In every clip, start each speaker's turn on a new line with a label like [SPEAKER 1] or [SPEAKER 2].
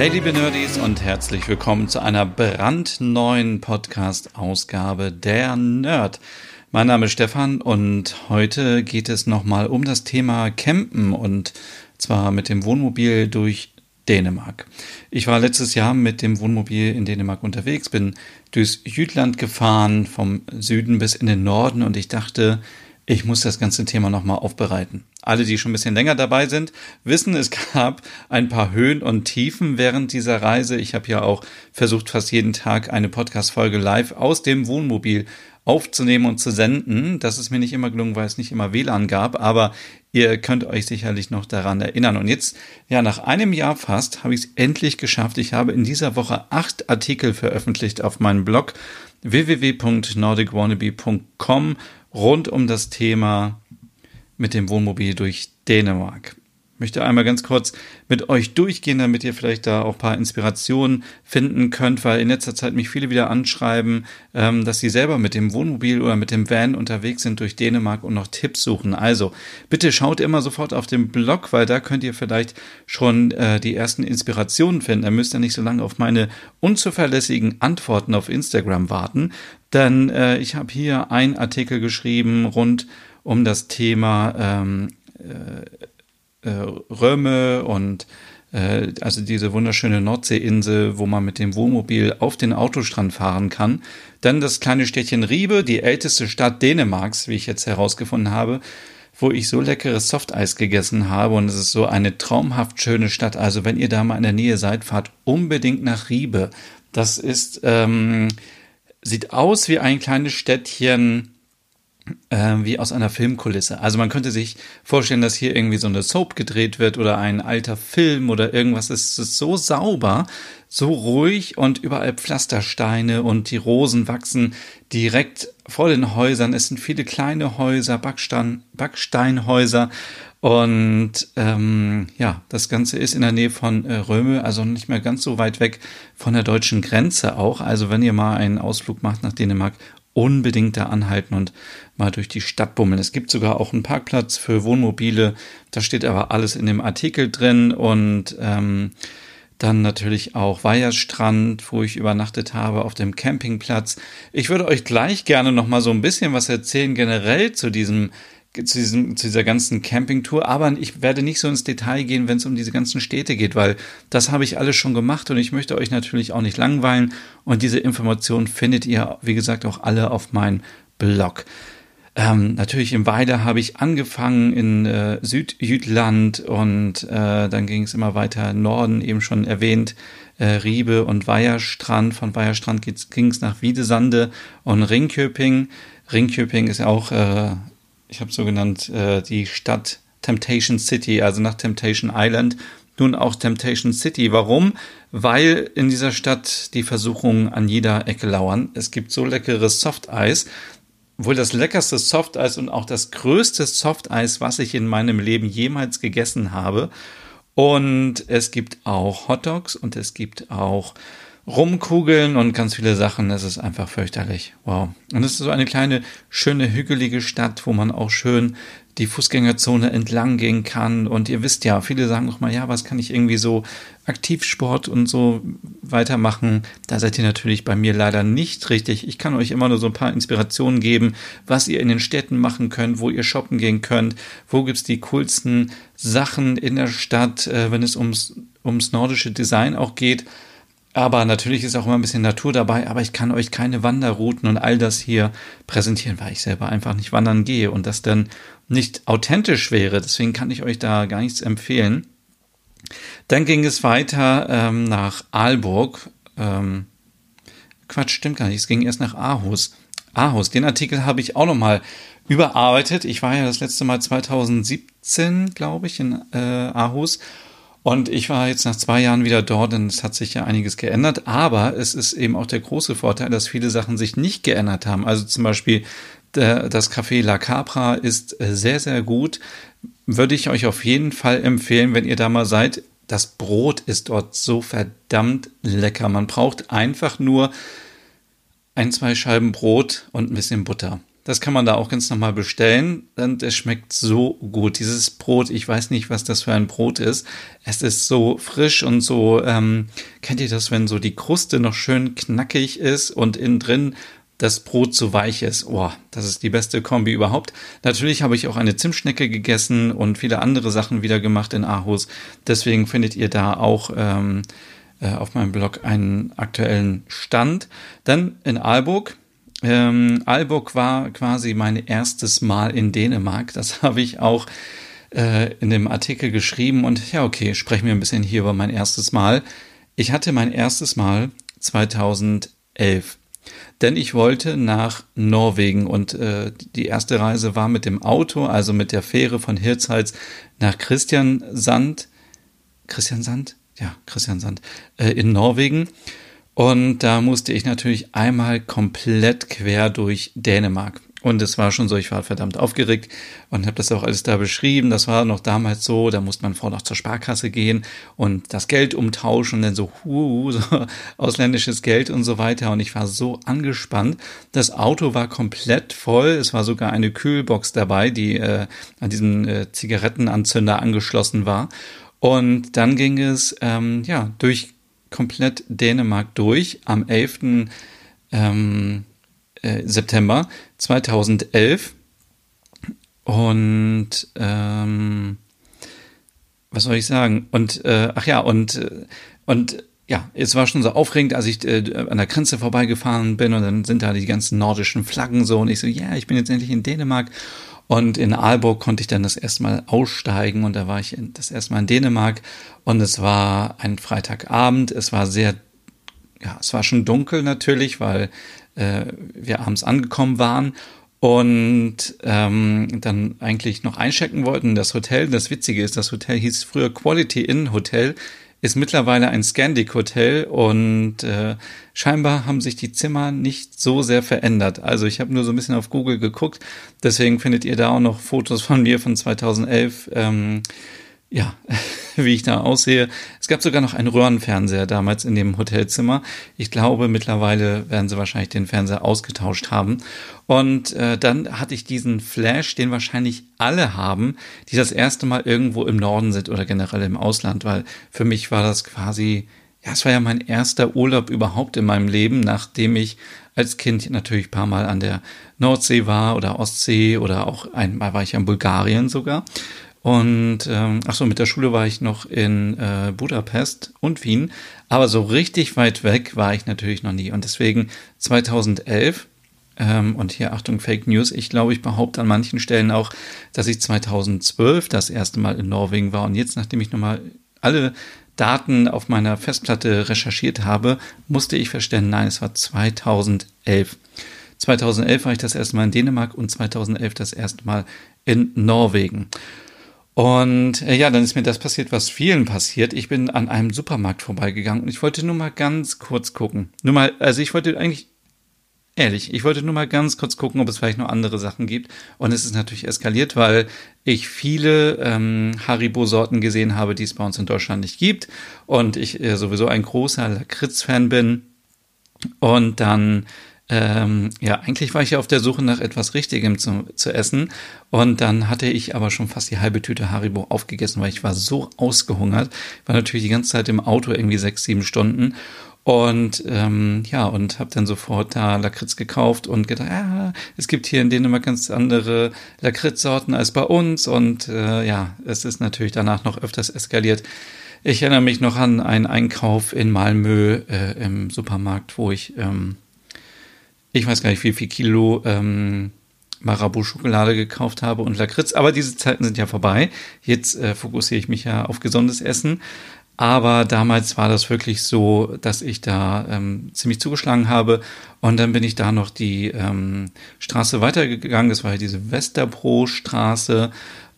[SPEAKER 1] Hey liebe Nerdies und herzlich willkommen zu einer brandneuen Podcast-Ausgabe der Nerd. Mein Name ist Stefan und heute geht es nochmal um das Thema Campen und zwar mit dem Wohnmobil durch Dänemark. Ich war letztes Jahr mit dem Wohnmobil in Dänemark unterwegs, bin durchs Jütland gefahren, vom Süden bis in den Norden und ich dachte, ich muss das ganze Thema nochmal aufbereiten. Alle, die schon ein bisschen länger dabei sind, wissen, es gab ein paar Höhen und Tiefen während dieser Reise. Ich habe ja auch versucht, fast jeden Tag eine Podcast-Folge live aus dem Wohnmobil aufzunehmen und zu senden. Das ist mir nicht immer gelungen, weil es nicht immer WLAN gab, aber ihr könnt euch sicherlich noch daran erinnern. Und jetzt, ja, nach einem Jahr fast, habe ich es endlich geschafft. Ich habe in dieser Woche acht Artikel veröffentlicht auf meinem Blog www.nordicwannabe.com rund um das Thema mit dem Wohnmobil durch Dänemark. Möchte einmal ganz kurz mit euch durchgehen, damit ihr vielleicht da auch ein paar Inspirationen finden könnt, weil in letzter Zeit mich viele wieder anschreiben, ähm, dass sie selber mit dem Wohnmobil oder mit dem Van unterwegs sind durch Dänemark und noch Tipps suchen. Also bitte schaut immer sofort auf den Blog, weil da könnt ihr vielleicht schon äh, die ersten Inspirationen finden. Da müsst ihr nicht so lange auf meine unzuverlässigen Antworten auf Instagram warten, denn äh, ich habe hier einen Artikel geschrieben rund um das Thema ähm, äh, äh, Röme und äh, also diese wunderschöne Nordseeinsel, wo man mit dem Wohnmobil auf den Autostrand fahren kann. Dann das kleine Städtchen Riebe, die älteste Stadt Dänemarks, wie ich jetzt herausgefunden habe, wo ich so leckeres Softeis gegessen habe und es ist so eine traumhaft schöne Stadt. Also wenn ihr da mal in der Nähe seid, fahrt unbedingt nach Riebe. Das ist ähm, sieht aus wie ein kleines Städtchen äh, wie aus einer Filmkulisse. Also man könnte sich vorstellen, dass hier irgendwie so eine Soap gedreht wird oder ein alter Film oder irgendwas. Es ist so sauber, so ruhig und überall Pflastersteine und die Rosen wachsen direkt vor den Häusern. Es sind viele kleine Häuser, Backstein, Backsteinhäuser und ähm, ja, das Ganze ist in der Nähe von äh, Röme, also nicht mehr ganz so weit weg von der deutschen Grenze auch. Also wenn ihr mal einen Ausflug macht nach Dänemark, unbedingt da anhalten und mal durch die Stadt bummeln. Es gibt sogar auch einen Parkplatz für Wohnmobile. Da steht aber alles in dem Artikel drin und ähm, dann natürlich auch Weiherstrand, wo ich übernachtet habe auf dem Campingplatz. Ich würde euch gleich gerne noch mal so ein bisschen was erzählen generell zu diesem zu, diesem, zu dieser ganzen Campingtour, aber ich werde nicht so ins Detail gehen, wenn es um diese ganzen Städte geht, weil das habe ich alles schon gemacht und ich möchte euch natürlich auch nicht langweilen und diese Informationen findet ihr, wie gesagt, auch alle auf meinem Blog. Ähm, natürlich im Weiler habe ich angefangen in äh, Südjütland und äh, dann ging es immer weiter Norden, eben schon erwähnt, äh, Riebe und Weiherstrand. Von Weiherstrand ging es nach Wiedesande und Ringköping. Ringköping ist auch äh, ich habe so genannt, äh, die Stadt Temptation City, also nach Temptation Island, nun auch Temptation City. Warum? Weil in dieser Stadt die Versuchungen an jeder Ecke lauern. Es gibt so leckeres Softeis. Wohl das leckerste Softeis und auch das größte Softeis, was ich in meinem Leben jemals gegessen habe. Und es gibt auch Hotdogs und es gibt auch Rumkugeln und ganz viele Sachen. Es ist einfach fürchterlich. Wow. Und es ist so eine kleine, schöne, hügelige Stadt, wo man auch schön die Fußgängerzone entlang gehen kann. Und ihr wisst ja, viele sagen auch mal, ja, was kann ich irgendwie so Aktivsport und so weitermachen? Da seid ihr natürlich bei mir leider nicht richtig. Ich kann euch immer nur so ein paar Inspirationen geben, was ihr in den Städten machen könnt, wo ihr shoppen gehen könnt, wo gibt's die coolsten Sachen in der Stadt, äh, wenn es ums, ums nordische Design auch geht. Aber natürlich ist auch immer ein bisschen Natur dabei, aber ich kann euch keine Wanderrouten und all das hier präsentieren, weil ich selber einfach nicht wandern gehe und das dann nicht authentisch wäre. Deswegen kann ich euch da gar nichts empfehlen. Dann ging es weiter ähm, nach Aalburg. Ähm, Quatsch, stimmt gar nicht. Es ging erst nach Aarhus. Aarhus, den Artikel habe ich auch nochmal überarbeitet. Ich war ja das letzte Mal 2017, glaube ich, in äh, Aarhus Und ich war jetzt nach zwei Jahren wieder dort und es hat sich ja einiges geändert. Aber es ist eben auch der große Vorteil, dass viele Sachen sich nicht geändert haben. Also zum Beispiel das Café La Capra ist äh, sehr, sehr gut. Würde ich euch auf jeden Fall empfehlen, wenn ihr da mal seid. Das Brot ist dort so verdammt lecker. Man braucht einfach nur ein, zwei Scheiben Brot und ein bisschen Butter. Das kann man da auch ganz normal bestellen und es schmeckt so gut. Dieses Brot, ich weiß nicht, was das für ein Brot ist. Es ist so frisch und so, ähm, kennt ihr das, wenn so die Kruste noch schön knackig ist und innen drin das Brot so weich ist. Oh, das ist die beste Kombi überhaupt. Natürlich habe ich auch eine Zimtschnecke gegessen und viele andere Sachen wieder gemacht in Aarhus. Deswegen findet ihr da auch ähm, äh, auf meinem Blog einen aktuellen Stand. Dann in Aalburg ähm, Aalborg war quasi mein erstes Mal in Dänemark. Das habe ich auch äh, in dem Artikel geschrieben. Und ja, okay, sprechen wir ein bisschen hier über mein erstes Mal. Ich hatte mein erstes Mal 2011. Denn ich wollte nach Norwegen und äh, die erste Reise war mit dem Auto, also mit der Fähre von Hirtshals nach Christiansand. Christiansand? Ja, Christiansand. Äh, in Norwegen. Und da musste ich natürlich einmal komplett quer durch Dänemark. Und es war schon so, ich war verdammt aufgeregt und habe das auch alles da beschrieben. Das war noch damals so, da musste man vorher noch zur Sparkasse gehen und das Geld umtauschen und dann so, hu, so ausländisches Geld und so weiter. Und ich war so angespannt. Das Auto war komplett voll. Es war sogar eine Kühlbox dabei, die äh, an diesen äh, Zigarettenanzünder angeschlossen war. Und dann ging es ähm, ja durch komplett Dänemark durch am 11. Ähm, äh, September 2011. Und ähm, was soll ich sagen? Und äh, ach ja, und, äh, und ja, es war schon so aufregend, als ich äh, an der Grenze vorbeigefahren bin und dann sind da die ganzen nordischen Flaggen so und ich so, ja, yeah, ich bin jetzt endlich in Dänemark und in Aalborg konnte ich dann das erste Mal aussteigen und da war ich das erste Mal in Dänemark und es war ein Freitagabend. Es war sehr, ja, es war schon dunkel natürlich, weil äh, wir abends angekommen waren und ähm, dann eigentlich noch einchecken wollten. Das Hotel, das Witzige ist, das Hotel hieß früher Quality Inn Hotel ist mittlerweile ein Scandic Hotel und äh, scheinbar haben sich die Zimmer nicht so sehr verändert. Also ich habe nur so ein bisschen auf Google geguckt, deswegen findet ihr da auch noch Fotos von mir von 2011. Ähm, ja, wie ich da aussehe. Es gab sogar noch einen Röhrenfernseher damals in dem Hotelzimmer. Ich glaube, mittlerweile werden sie wahrscheinlich den Fernseher ausgetauscht haben. Und äh, dann hatte ich diesen Flash, den wahrscheinlich alle haben, die das erste Mal irgendwo im Norden sind oder generell im Ausland, weil für mich war das quasi, ja, es war ja mein erster Urlaub überhaupt in meinem Leben, nachdem ich als Kind natürlich ein paar Mal an der Nordsee war oder Ostsee oder auch einmal war ich in Bulgarien sogar. Und ähm, ach so, mit der Schule war ich noch in äh, Budapest und Wien, aber so richtig weit weg war ich natürlich noch nie. Und deswegen 2011 ähm, und hier Achtung Fake News. Ich glaube, ich behaupte an manchen Stellen auch, dass ich 2012 das erste Mal in Norwegen war. Und jetzt, nachdem ich nochmal alle Daten auf meiner Festplatte recherchiert habe, musste ich feststellen, nein, es war 2011. 2011 war ich das erste Mal in Dänemark und 2011 das erste Mal in Norwegen. Und äh, ja, dann ist mir das passiert, was vielen passiert. Ich bin an einem Supermarkt vorbeigegangen und ich wollte nur mal ganz kurz gucken. Nur mal, also ich wollte eigentlich, ehrlich, ich wollte nur mal ganz kurz gucken, ob es vielleicht noch andere Sachen gibt. Und es ist natürlich eskaliert, weil ich viele ähm, Haribo-Sorten gesehen habe, die es bei uns in Deutschland nicht gibt. Und ich äh, sowieso ein großer Lakritz-Fan bin. Und dann ähm, ja, eigentlich war ich ja auf der Suche nach etwas Richtigem zu, zu essen. Und dann hatte ich aber schon fast die halbe Tüte Haribo aufgegessen, weil ich war so ausgehungert. War natürlich die ganze Zeit im Auto, irgendwie sechs, sieben Stunden. Und ähm, ja, und habe dann sofort da Lakritz gekauft und gedacht, ja, es gibt hier in Dänemark ganz andere Lakritzsorten als bei uns. Und äh, ja, es ist natürlich danach noch öfters eskaliert. Ich erinnere mich noch an einen Einkauf in Malmö äh, im Supermarkt, wo ich ähm, ich weiß gar nicht, wie viel Kilo ähm, Marabu-Schokolade gekauft habe und Lakritz. Aber diese Zeiten sind ja vorbei. Jetzt äh, fokussiere ich mich ja auf gesundes Essen. Aber damals war das wirklich so, dass ich da ähm, ziemlich zugeschlagen habe. Und dann bin ich da noch die ähm, Straße weitergegangen. Das war ja diese Westerbro-Straße.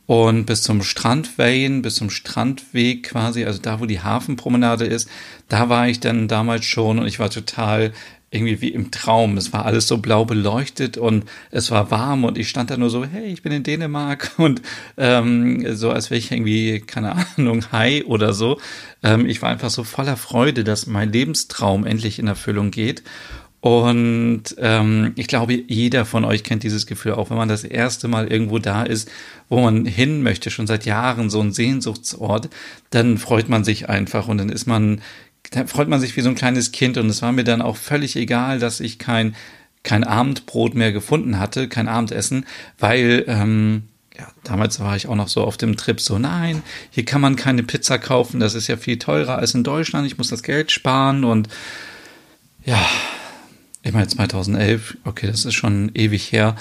[SPEAKER 1] und bis zum Strandwein, bis zum Strandweg quasi, also da, wo die Hafenpromenade ist, da war ich dann damals schon und ich war total irgendwie wie im Traum. Es war alles so blau beleuchtet und es war warm und ich stand da nur so, hey, ich bin in Dänemark und ähm, so, als wäre ich irgendwie, keine Ahnung, Hi oder so. Ähm, ich war einfach so voller Freude, dass mein Lebenstraum endlich in Erfüllung geht. Und ähm, ich glaube, jeder von euch kennt dieses Gefühl, auch wenn man das erste Mal irgendwo da ist, wo man hin möchte, schon seit Jahren, so ein Sehnsuchtsort, dann freut man sich einfach und dann ist man da freut man sich wie so ein kleines Kind und es war mir dann auch völlig egal, dass ich kein, kein Abendbrot mehr gefunden hatte, kein Abendessen, weil ähm, ja, damals war ich auch noch so auf dem Trip, so nein, hier kann man keine Pizza kaufen, das ist ja viel teurer als in Deutschland, ich muss das Geld sparen und ja, ich meine 2011, okay, das ist schon ewig her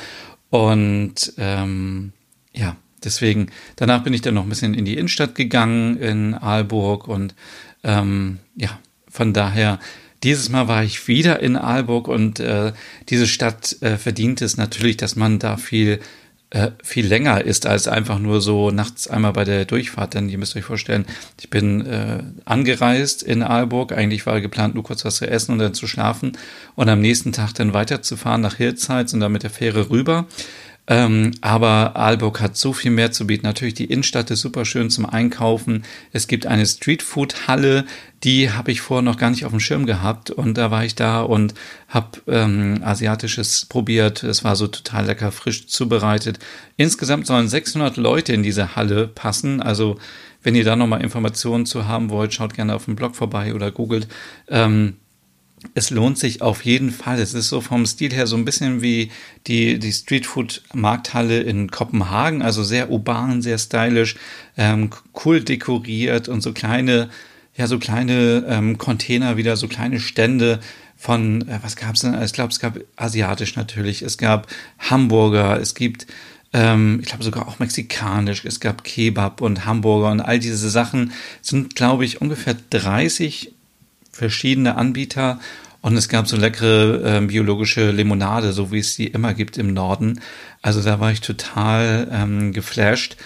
[SPEAKER 1] und ähm, ja, deswegen, danach bin ich dann noch ein bisschen in die Innenstadt gegangen in Aalburg und ähm, ja, von daher, dieses Mal war ich wieder in Aalburg und äh, diese Stadt äh, verdient es natürlich, dass man da viel äh, viel länger ist als einfach nur so nachts einmal bei der Durchfahrt. Denn ihr müsst euch vorstellen, ich bin äh, angereist in Aalburg. Eigentlich war geplant, nur kurz was zu essen und dann zu schlafen und am nächsten Tag dann weiterzufahren nach Hirtshals und dann mit der Fähre rüber. Ähm, aber Aalburg hat so viel mehr zu bieten. Natürlich, die Innenstadt ist super schön zum Einkaufen. Es gibt eine Streetfood-Halle, die habe ich vorher noch gar nicht auf dem Schirm gehabt. Und da war ich da und habe ähm, Asiatisches probiert. Es war so total lecker, frisch zubereitet. Insgesamt sollen 600 Leute in diese Halle passen. Also wenn ihr da nochmal Informationen zu haben wollt, schaut gerne auf dem Blog vorbei oder googelt. Ähm, es lohnt sich auf jeden Fall. Es ist so vom Stil her so ein bisschen wie die, die Streetfood-Markthalle in Kopenhagen, also sehr urban, sehr stylisch, ähm, cool dekoriert und so kleine, ja, so kleine ähm, Container wieder, so kleine Stände von, äh, was gab es denn? Ich glaube, es gab asiatisch natürlich, es gab Hamburger, es gibt ähm, ich glaube sogar auch mexikanisch, es gab Kebab und Hamburger und all diese Sachen sind, glaube ich, ungefähr 30 verschiedene Anbieter und es gab so leckere äh, biologische Limonade, so wie es sie immer gibt im Norden. Also da war ich total ähm, geflasht.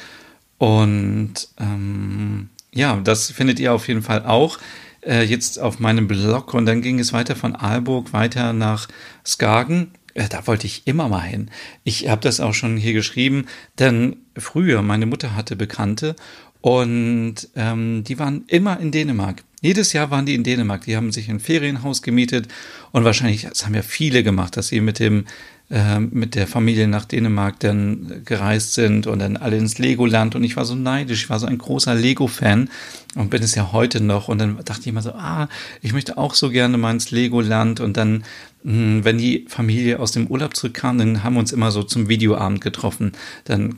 [SPEAKER 1] Und ähm, ja, das findet ihr auf jeden Fall auch äh, jetzt auf meinem Blog. Und dann ging es weiter von Aalburg weiter nach Skagen. Äh, da wollte ich immer mal hin. Ich habe das auch schon hier geschrieben, denn früher, meine Mutter hatte Bekannte und ähm, die waren immer in Dänemark. Jedes Jahr waren die in Dänemark. Die haben sich ein Ferienhaus gemietet und wahrscheinlich, das haben ja viele gemacht, dass sie mit dem äh, mit der Familie nach Dänemark dann gereist sind und dann alle ins Legoland und ich war so neidisch, ich war so ein großer Lego-Fan und bin es ja heute noch und dann dachte ich immer so, ah, ich möchte auch so gerne mal ins Legoland und dann, hm, wenn die Familie aus dem Urlaub zurückkam, dann haben wir uns immer so zum Videoabend getroffen. Dann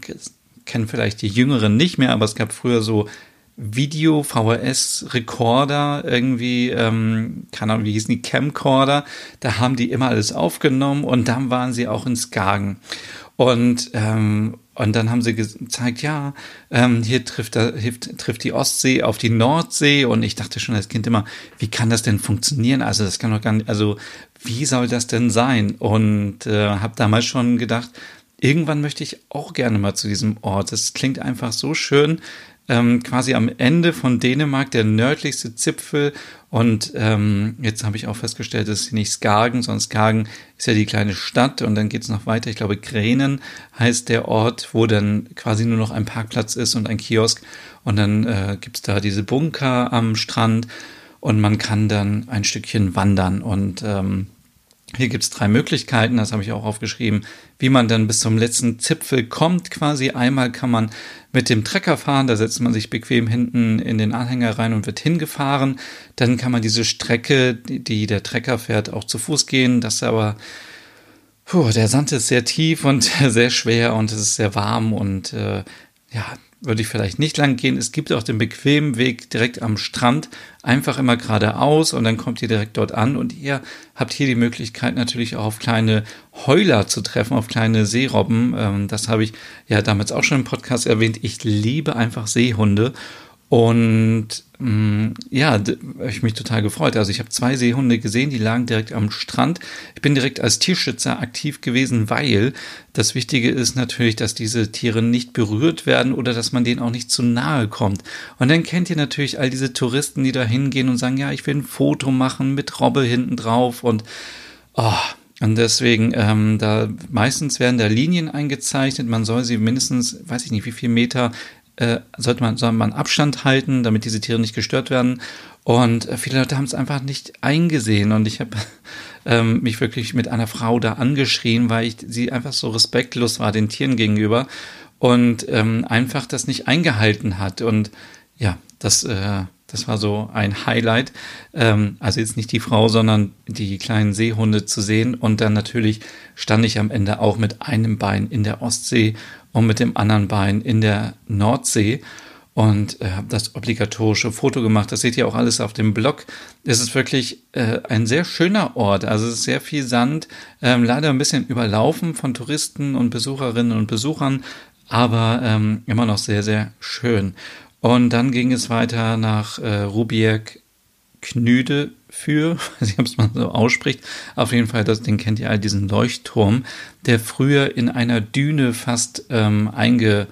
[SPEAKER 1] kennen vielleicht die Jüngeren nicht mehr, aber es gab früher so Video, VHS-Recorder, irgendwie, ähm, keine Ahnung, wie hießen die, Camcorder, da haben die immer alles aufgenommen und dann waren sie auch in Skagen. Und, ähm, und dann haben sie gezeigt, ja, ähm, hier trifft, da, trifft die Ostsee auf die Nordsee. Und ich dachte schon als Kind immer, wie kann das denn funktionieren? Also das kann doch gar nicht, also wie soll das denn sein? Und äh, habe damals schon gedacht, irgendwann möchte ich auch gerne mal zu diesem Ort. Das klingt einfach so schön ähm, quasi am Ende von Dänemark, der nördlichste Zipfel. Und ähm, jetzt habe ich auch festgestellt, es ist nicht Skagen, sondern Skagen ist ja die kleine Stadt und dann geht es noch weiter. Ich glaube, Grenen heißt der Ort, wo dann quasi nur noch ein Parkplatz ist und ein Kiosk. Und dann äh, gibt es da diese Bunker am Strand und man kann dann ein Stückchen wandern und ähm, hier gibt es drei Möglichkeiten, das habe ich auch aufgeschrieben, wie man dann bis zum letzten Zipfel kommt. Quasi einmal kann man mit dem Trecker fahren, da setzt man sich bequem hinten in den Anhänger rein und wird hingefahren. Dann kann man diese Strecke, die der Trecker fährt, auch zu Fuß gehen. Das ist aber, puh, der Sand ist sehr tief und sehr schwer und es ist sehr warm und äh, ja, würde ich vielleicht nicht lang gehen. Es gibt auch den bequemen Weg direkt am Strand, einfach immer geradeaus und dann kommt ihr direkt dort an und ihr habt hier die Möglichkeit natürlich auch auf kleine Heuler zu treffen, auf kleine Seerobben. Ähm, das habe ich ja damals auch schon im Podcast erwähnt. Ich liebe einfach Seehunde Und mh, mm, ja, ich mich total gefreut. Also ich habe zwei Seehunde gesehen, die lagen direkt am Strand. Ich bin direkt als Tierschützer aktiv gewesen, weil das Wichtige ist natürlich, dass diese Tiere nicht berührt werden oder dass man denen auch nicht zu nahe kommt. Und dann kennt ihr natürlich all diese Touristen, die da hingehen und sagen, ja, ich will ein Foto machen mit Robbe hinten drauf und oh, und deswegen, ähm, da meistens werden da Linien eingezeichnet. Man soll sie mindestens, weiß ich nicht, wie viel Meter äh, sollte man, soll man Abstand halten, damit diese Tiere nicht gestört werden. Und äh, viele Leute haben es einfach nicht eingesehen. Und ich habe ähm, mich wirklich mit einer Frau da angeschrien, weil ich sie einfach so respektlos war den Tieren gegenüber und ähm, einfach das nicht eingehalten hat. Und ja, das, äh, das war so ein Highlight. Ähm, also jetzt nicht die Frau, sondern die kleinen Seehunde zu sehen. Und dann natürlich stand ich am Ende auch mit einem Bein in der Ostsee und mit dem anderen Bein in der Nordsee und äh, habe das obligatorische Foto gemacht. Das seht ihr auch alles auf dem Blog. Es ist wirklich äh, ein sehr schöner Ort. Also es ist sehr viel Sand, ähm, leider ein bisschen überlaufen von Touristen und Besucherinnen und Besuchern, aber ähm, immer noch sehr, sehr schön. Und dann ging es weiter nach äh, Rubiek Knüde für, weiß nicht, ob es mal so ausspricht. Auf jeden Fall, das, den kennt ihr all, diesen Leuchtturm, der früher in einer Düne fast ähm, einge,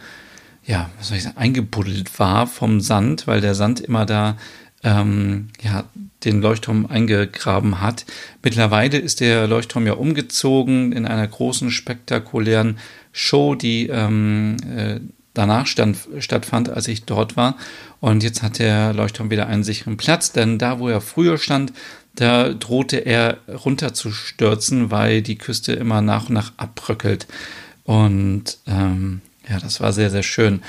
[SPEAKER 1] ja, was soll ich sagen, eingebuddelt war vom Sand, weil der Sand immer da ähm, ja, den Leuchtturm eingegraben hat. Mittlerweile ist der Leuchtturm ja umgezogen in einer großen, spektakulären Show, die ähm, äh, danach stand, stattfand, als ich dort war. Und jetzt hat der Leuchtturm wieder einen sicheren Platz, denn da, wo er früher stand, da drohte er runterzustürzen, weil die Küste immer nach und nach abbröckelt. Und ähm, ja, das war sehr, sehr schön.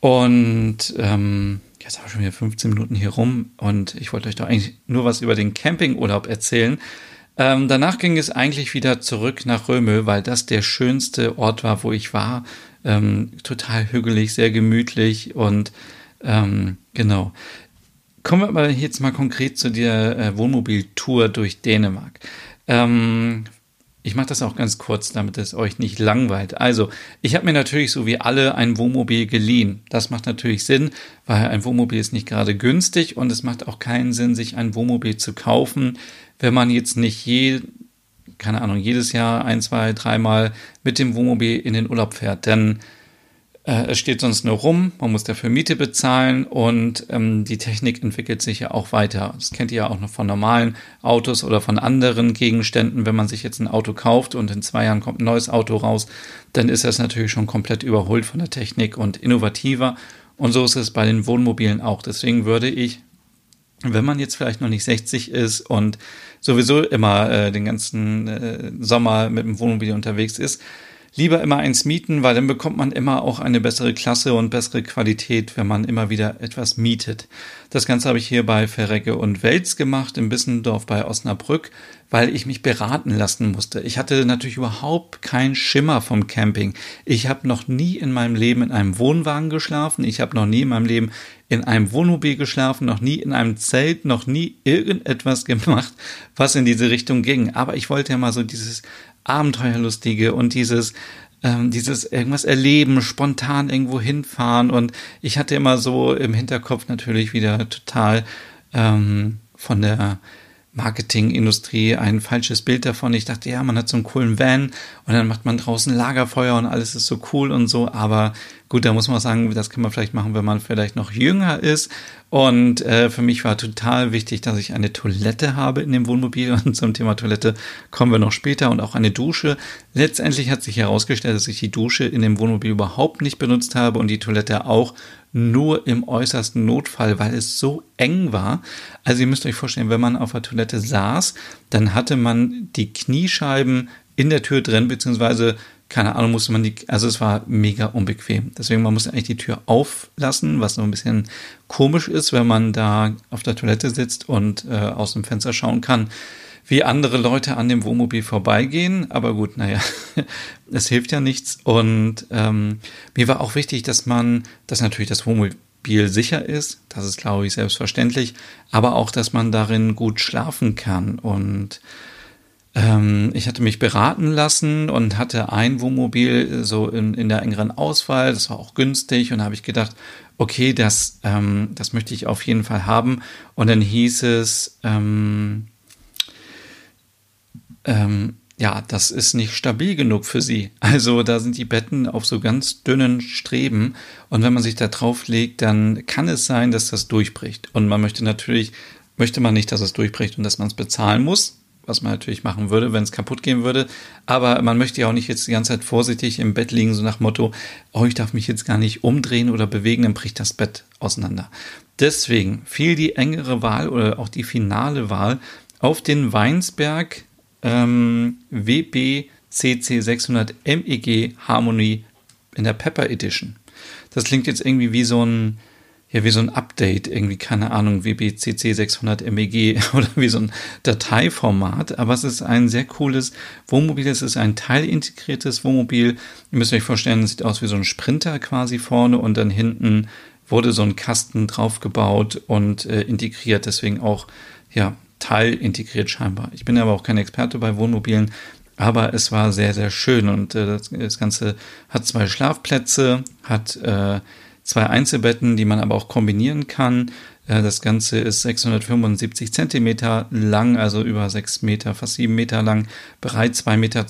[SPEAKER 1] Und ähm, jetzt habe ich schon wieder 15 Minuten hier rum und ich wollte euch doch eigentlich nur was über den Campingurlaub erzählen. Ähm, danach ging es eigentlich wieder zurück nach Römel, weil das der schönste Ort war, wo ich war. Ähm, total hügelig, sehr gemütlich und ähm, genau. Kommen wir aber jetzt mal konkret zu der äh, Wohnmobiltour durch Dänemark. Ähm, ich mache das auch ganz kurz, damit es euch nicht langweilt. Also, ich habe mir natürlich so wie alle ein Wohnmobil geliehen. Das macht natürlich Sinn, weil ein Wohnmobil ist nicht gerade günstig und es macht auch keinen Sinn, sich ein Wohnmobil zu kaufen, wenn man jetzt nicht je, keine Ahnung, jedes Jahr ein, zwei, dreimal mit dem Wohnmobil in den Urlaub fährt. Denn äh, es steht sonst nur rum, man muss dafür Miete bezahlen und ähm, die Technik entwickelt sich ja auch weiter. Das kennt ihr ja auch noch von normalen Autos oder von anderen Gegenständen. Wenn man sich jetzt ein Auto kauft und in zwei Jahren kommt ein neues Auto raus, dann ist das natürlich schon komplett überholt von der Technik und innovativer. Und so ist es bei den Wohnmobilen auch. Deswegen würde ich wenn man jetzt vielleicht noch nicht 60 ist und sowieso immer äh, den ganzen äh, Sommer mit dem Wohnmobil unterwegs ist, lieber immer eins mieten, weil dann bekommt man immer auch eine bessere Klasse und bessere Qualität, wenn man immer wieder etwas mietet. Das Ganze habe ich hier bei Verrecke und Welz gemacht, in Bissendorf bei Osnabrück, weil ich mich beraten lassen musste. Ich hatte natürlich überhaupt keinen Schimmer vom Camping. Ich habe noch nie in meinem Leben in einem Wohnwagen geschlafen. Ich habe noch nie in meinem Leben in einem Wohnmobil geschlafen, noch nie in einem Zelt, noch nie irgendetwas gemacht, was in diese Richtung ging. Aber ich wollte ja mal so dieses Abenteuerlustige und dieses ähm, dieses irgendwas erleben, spontan irgendwo hinfahren und ich hatte immer so im Hinterkopf natürlich wieder total ähm, von der Marketingindustrie ein falsches Bild davon. Ich dachte, ja, man hat so einen coolen Van und dann macht man draußen Lagerfeuer und alles ist so cool und so. Aber gut, da muss man sagen, das kann man vielleicht machen, wenn man vielleicht noch jünger ist. Und äh, für mich war total wichtig, dass ich eine Toilette habe in dem Wohnmobil. Und zum Thema Toilette kommen wir noch später und auch eine Dusche. Letztendlich hat sich herausgestellt, dass ich die Dusche in dem Wohnmobil überhaupt nicht benutzt habe und die Toilette auch nur im äußersten Notfall, weil es so eng war. Also ihr müsst euch vorstellen, wenn man auf der Toilette saß, dann hatte man die Kniescheiben in der Tür drin, beziehungsweise keine Ahnung, musste man die, also es war mega unbequem. Deswegen, man musste eigentlich die Tür auflassen, was so ein bisschen komisch ist, wenn man da auf der Toilette sitzt und äh, aus dem Fenster schauen kann wie andere Leute an dem Wohnmobil vorbeigehen. Aber gut, naja, es hilft ja nichts. Und ähm, mir war auch wichtig, dass man, dass natürlich das Wohnmobil sicher ist. Das ist, glaube ich, selbstverständlich. Aber auch, dass man darin gut schlafen kann. Und ähm, ich hatte mich beraten lassen und hatte ein Wohnmobil so in, in der engeren Auswahl. Das war auch günstig und da habe ich gedacht, okay, das, ähm, das möchte ich auf jeden Fall haben. Und dann hieß es, ähm, ähm, ja, das ist nicht stabil genug für sie. Also da sind die Betten auf so ganz dünnen Streben und wenn man sich da drauf legt, dann kann es sein, dass das durchbricht. Und man möchte natürlich, möchte man nicht, dass es durchbricht und dass man es bezahlen muss, was man natürlich machen würde, wenn es kaputt gehen würde. Aber man möchte ja auch nicht jetzt die ganze Zeit vorsichtig im Bett liegen, so nach Motto, oh, ich darf mich jetzt gar nicht umdrehen oder bewegen, dann bricht das Bett auseinander. Deswegen fiel die engere Wahl oder auch die finale Wahl auf den Weinsberg ähm, WBCC 600 MEG Harmony in der Pepper Edition. Das klingt jetzt irgendwie wie so ein, ja, wie so ein Update, irgendwie, keine Ahnung, WBCC 600 MEG oder wie so ein Dateiformat, aber es ist ein sehr cooles Wohnmobil, es ist ein teilintegriertes Wohnmobil. Ihr müsst euch vorstellen, es sieht aus wie so ein Sprinter quasi vorne und dann hinten wurde so ein Kasten draufgebaut und äh, integriert, deswegen auch, ja, Teil integriert scheinbar. Ich bin aber auch kein Experte bei Wohnmobilen, aber es war sehr, sehr schön und äh, das, das, Ganze hat zwei Schlafplätze, hat äh, zwei Einzelbetten, die man aber auch kombinieren kann. Äh, das Ganze ist 675 Zentimeter lang, also über 6 Meter, fast 7 Meter lang, breit 2,20 Meter,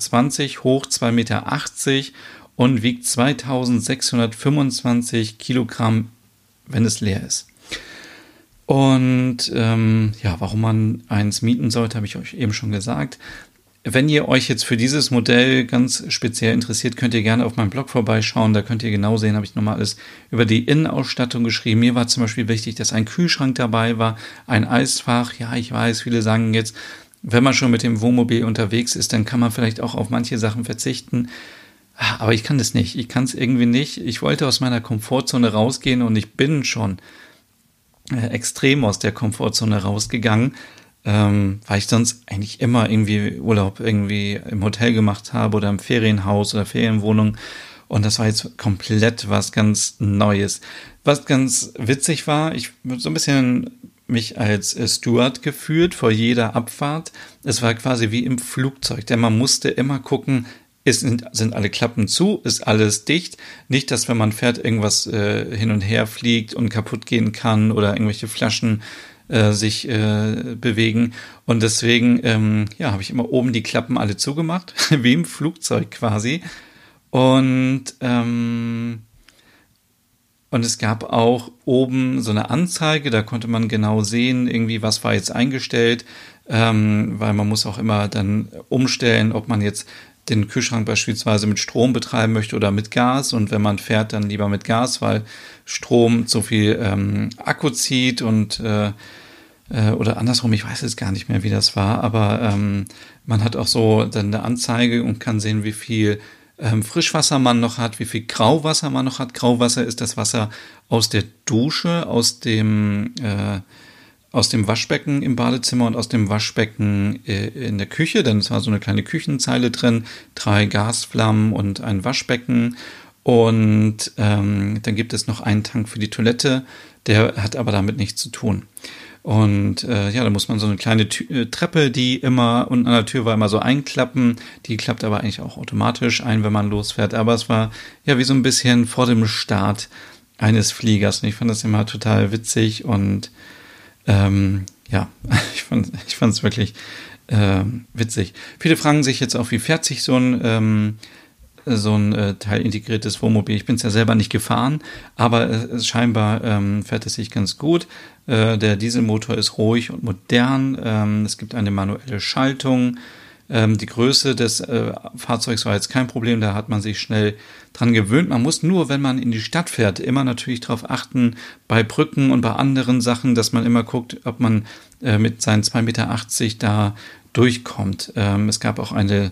[SPEAKER 1] hoch 2,80 Meter und wiegt 2625 Kilogramm, wenn es leer ist. Und ähm, ja, warum man eins mieten sollte, habe ich euch eben schon gesagt. Wenn ihr euch jetzt für dieses Modell ganz speziell interessiert, könnt ihr gerne auf meinem Blog vorbeischauen. Da könnt ihr genau sehen, habe ich nochmal alles über die Innenausstattung geschrieben. Mir war zum Beispiel wichtig, dass ein Kühlschrank dabei war, ein Eisfach. Ja, ich weiß, viele sagen jetzt, wenn man schon mit dem Wohnmobil unterwegs ist, dann kann man vielleicht auch auf manche Sachen verzichten. Aber ich kann das nicht. Ich kann es irgendwie nicht. Ich wollte aus meiner Komfortzone rausgehen und ich bin schon äh, extrem aus der Komfortzone rausgegangen, ähm, weil ich sonst eigentlich immer irgendwie Urlaub irgendwie im Hotel gemacht habe oder im Ferienhaus oder Ferienwohnung. Und das war jetzt komplett was ganz Neues. Was ganz witzig war, ich so ein bisschen mich als äh, Steward gefühlt vor jeder Abfahrt. Es war quasi wie im Flugzeug, denn man musste immer gucken, ist, sind alle Klappen zu, ist alles dicht. Nicht, dass wenn man fährt, irgendwas äh, hin und her fliegt und kaputt gehen kann oder irgendwelche Flaschen äh, sich äh, bewegen. Und deswegen, ähm, ja, habe ich immer oben die Klappen alle zugemacht, wie im Flugzeug quasi. Und ähm, und es gab auch oben so eine Anzeige, da konnte man genau sehen, irgendwie, was war jetzt eingestellt, ähm, weil man muss auch immer dann umstellen, ob man jetzt den Kühlschrank beispielsweise mit Strom betreiben möchte oder mit Gas. Und wenn man fährt, dann lieber mit Gas, weil Strom so viel ähm, Akku zieht und äh, äh, oder andersrum, ich weiß jetzt gar nicht mehr, wie das war, aber ähm, man hat auch so dann eine Anzeige und kann sehen, wie viel ähm, Frischwasser man noch hat, wie viel Grauwasser man noch hat. Grauwasser ist das Wasser aus der Dusche, aus dem äh, aus dem Waschbecken im Badezimmer und aus dem Waschbecken äh, in der Küche, denn es war so eine kleine Küchenzeile drin, drei Gasflammen und ein Waschbecken. Und ähm, dann gibt es noch einen Tank für die Toilette, der hat aber damit nichts zu tun. Und äh, ja, da muss man so eine kleine Tü äh, Treppe, die immer unten an der Tür war, immer so einklappen. Die klappt aber eigentlich auch automatisch ein, wenn man losfährt. Aber es war ja wie so ein bisschen vor dem Start eines Fliegers. Und ich fand das immer total witzig und ähm, ja, ich fand ich fand wirklich äh, witzig. Viele fragen sich jetzt auch, wie fährt sich so ein ähm, so ein äh, teilintegriertes Wohnmobil. Ich bin es ja selber nicht gefahren, aber es, scheinbar ähm, fährt es sich ganz gut. Äh, der Dieselmotor ist ruhig und modern. Ähm, es gibt eine manuelle Schaltung. Ähm, die Größe des äh, Fahrzeugs war jetzt kein Problem, da hat man sich schnell dran gewöhnt. Man muss nur, wenn man in die Stadt fährt, immer natürlich darauf achten, bei Brücken und bei anderen Sachen, dass man immer guckt, ob man äh, mit seinen 2,80 Meter da durchkommt. Ähm, es gab auch eine,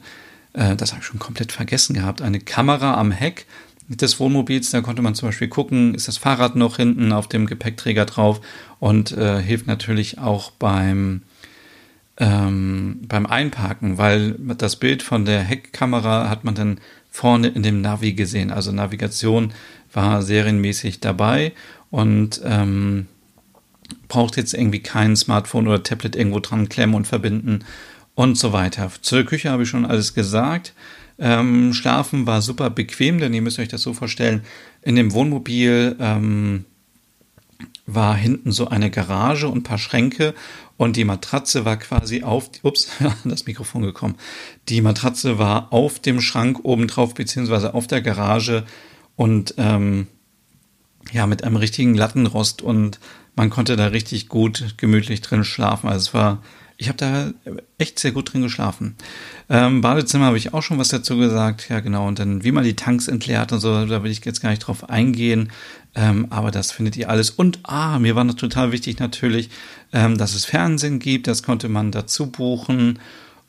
[SPEAKER 1] äh, das habe ich schon komplett vergessen gehabt, eine Kamera am Heck des Wohnmobils. Da konnte man zum Beispiel gucken, ist das Fahrrad noch hinten auf dem Gepäckträger drauf und äh, hilft natürlich auch beim ähm, beim Einparken, weil das Bild von der Heckkamera hat man dann vorne in dem Navi gesehen. Also Navigation war serienmäßig dabei und ähm, braucht jetzt irgendwie kein Smartphone oder Tablet irgendwo dran klemmen und verbinden. und so weiter. Zur Küche habe ich schon alles gesagt. Ähm, Schlafen war super bequem, denn ihr müsst euch das so vorstellen, in dem Wohnmobil ähm, war hinten so eine Garage und ein paar Schränke und die Matratze war quasi auf, ups, das Mikrofon gekommen. Die Matratze war auf dem Schrank obendrauf, beziehungsweise auf der Garage und ähm, ja, mit einem richtigen Lattenrost und man konnte da richtig gut gemütlich drin schlafen. Also es war ich habe da echt sehr gut drin geschlafen. Ähm, Badezimmer habe ich auch schon was dazu gesagt. Ja, genau. Und dann, wie man die Tanks entleert und so, da will ich jetzt gar nicht drauf eingehen. Ähm, aber das findet ihr alles. Und, ah, mir war noch total wichtig natürlich, ähm, dass es Fernsehen gibt. Das konnte man dazu buchen.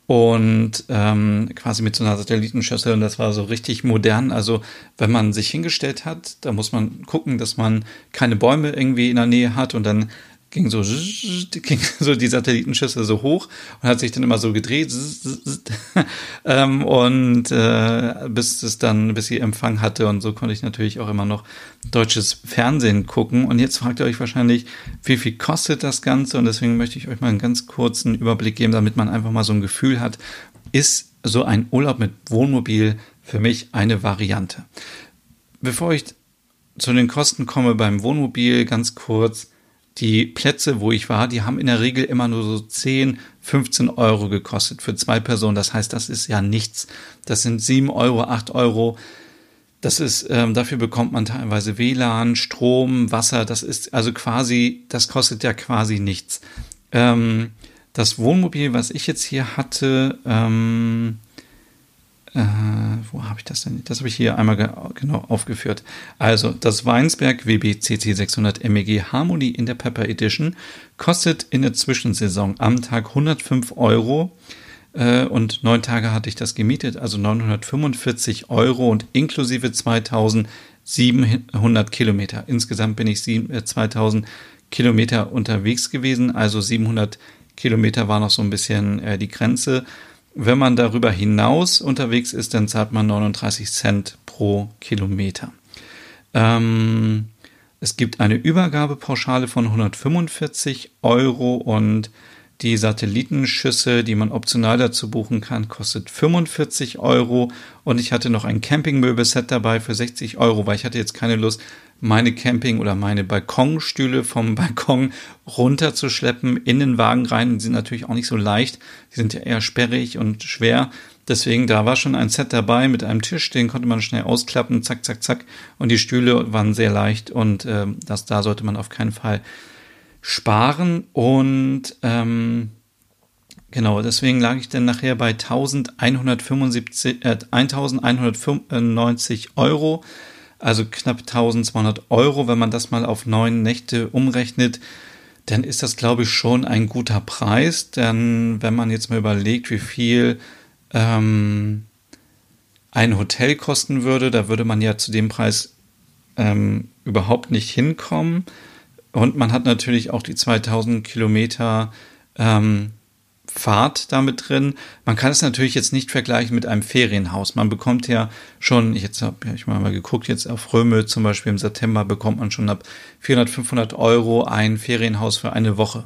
[SPEAKER 1] Und ähm, quasi mit so einer Satellitenschüssel. Und das war so richtig modern. Also, wenn man sich hingestellt hat, da muss man gucken, dass man keine Bäume irgendwie in der Nähe hat. Und dann ging so, ging so die Satellitenschüssel so hoch und hat sich dann immer so gedreht ähm, und äh, bis es dann, bis sie Empfang hatte und so konnte ich natürlich auch immer noch deutsches Fernsehen gucken und jetzt fragt ihr euch wahrscheinlich, wie viel kostet das Ganze und deswegen möchte ich euch mal einen ganz kurzen Überblick geben, damit man einfach mal so ein Gefühl hat, ist so ein Urlaub mit Wohnmobil für mich eine Variante. Bevor ich zu den Kosten komme beim Wohnmobil, ganz kurz, die Plätze, wo ich war, die haben in der Regel immer nur so 10, 15 Euro gekostet für zwei Personen. Das heißt, das ist ja nichts. Das sind 7 Euro, 8 Euro. Das ist, ähm, dafür bekommt man teilweise WLAN, Strom, Wasser. Das ist also quasi, das kostet ja quasi nichts. Ähm, das Wohnmobil, was ich jetzt hier hatte, ähm, äh, wo habe ich das denn? Das habe ich hier einmal ge genau aufgeführt. Also, das Weinsberg WBCC 600 MEG Harmony in der Pepper Edition kostet in der Zwischensaison am Tag 105 Euro äh, und neun Tage hatte ich das gemietet, also 945 Euro und inklusive 2700 Kilometer. Insgesamt bin ich 2000 äh, Kilometer unterwegs gewesen, also 700 Kilometer war noch so ein bisschen äh, die Grenze. Wenn man darüber hinaus unterwegs ist, dann zahlt man 39 Cent pro Kilometer. Ähm, es gibt eine Übergabepauschale von 145 Euro und die Satellitenschüsse, die man optional dazu buchen kann, kostet 45 Euro. Und ich hatte noch ein Campingmöbelset dabei für 60 Euro, weil ich hatte jetzt keine Lust, meine Camping- oder meine Balkonstühle vom Balkon runterzuschleppen in den Wagen rein. Die sind natürlich auch nicht so leicht. Die sind ja eher sperrig und schwer. Deswegen, da war schon ein Set dabei mit einem Tisch, den konnte man schnell ausklappen, zack, zack, zack. Und die Stühle waren sehr leicht und äh, das da sollte man auf keinen Fall sparen. Und ähm, genau, deswegen lag ich dann nachher bei 1175, äh, 1195 Euro also knapp 1200 Euro. Wenn man das mal auf neun Nächte umrechnet, dann ist das, glaube ich, schon ein guter Preis. Denn wenn man jetzt mal überlegt, wie viel ähm, ein Hotel kosten würde, da würde man ja zu dem Preis ähm, überhaupt nicht hinkommen. Und man hat natürlich auch die 2000 Kilometer ähm, Fahrt damit drin. Man kann es natürlich jetzt nicht vergleichen mit einem Ferienhaus. Man bekommt ja schon, jetzt habe ich mal geguckt, jetzt auf Röme zum Beispiel im September bekommt man schon ab 400, 500 Euro ein Ferienhaus für eine Woche.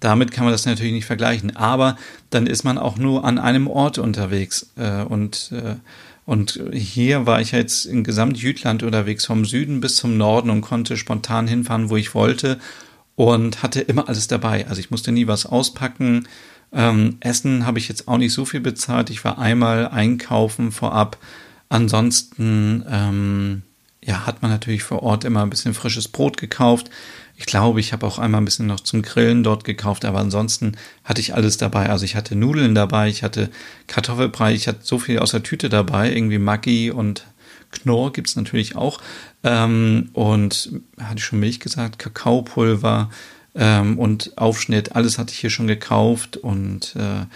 [SPEAKER 1] Damit kann man das natürlich nicht vergleichen. Aber dann ist man auch nur an einem Ort unterwegs. Äh, und, äh, und hier war ich jetzt in Gesamtjütland unterwegs, vom Süden bis zum Norden und konnte spontan hinfahren, wo ich wollte und hatte immer alles dabei. Also ich musste nie was auspacken ähm, Essen habe ich jetzt auch nicht so viel bezahlt. Ich war einmal einkaufen vorab. Ansonsten ähm, ja, hat man natürlich vor Ort immer ein bisschen frisches Brot gekauft. Ich glaube, ich habe auch einmal ein bisschen noch zum Grillen dort gekauft, aber ansonsten hatte ich alles dabei. Also ich hatte Nudeln dabei, ich hatte Kartoffelbrei, ich hatte so viel aus der Tüte dabei, irgendwie Maggi und Knorr gibt es natürlich auch. Ähm, und hatte ich schon Milch gesagt, Kakaopulver, ähm, und Aufschnitt, alles hatte ich hier schon gekauft und äh,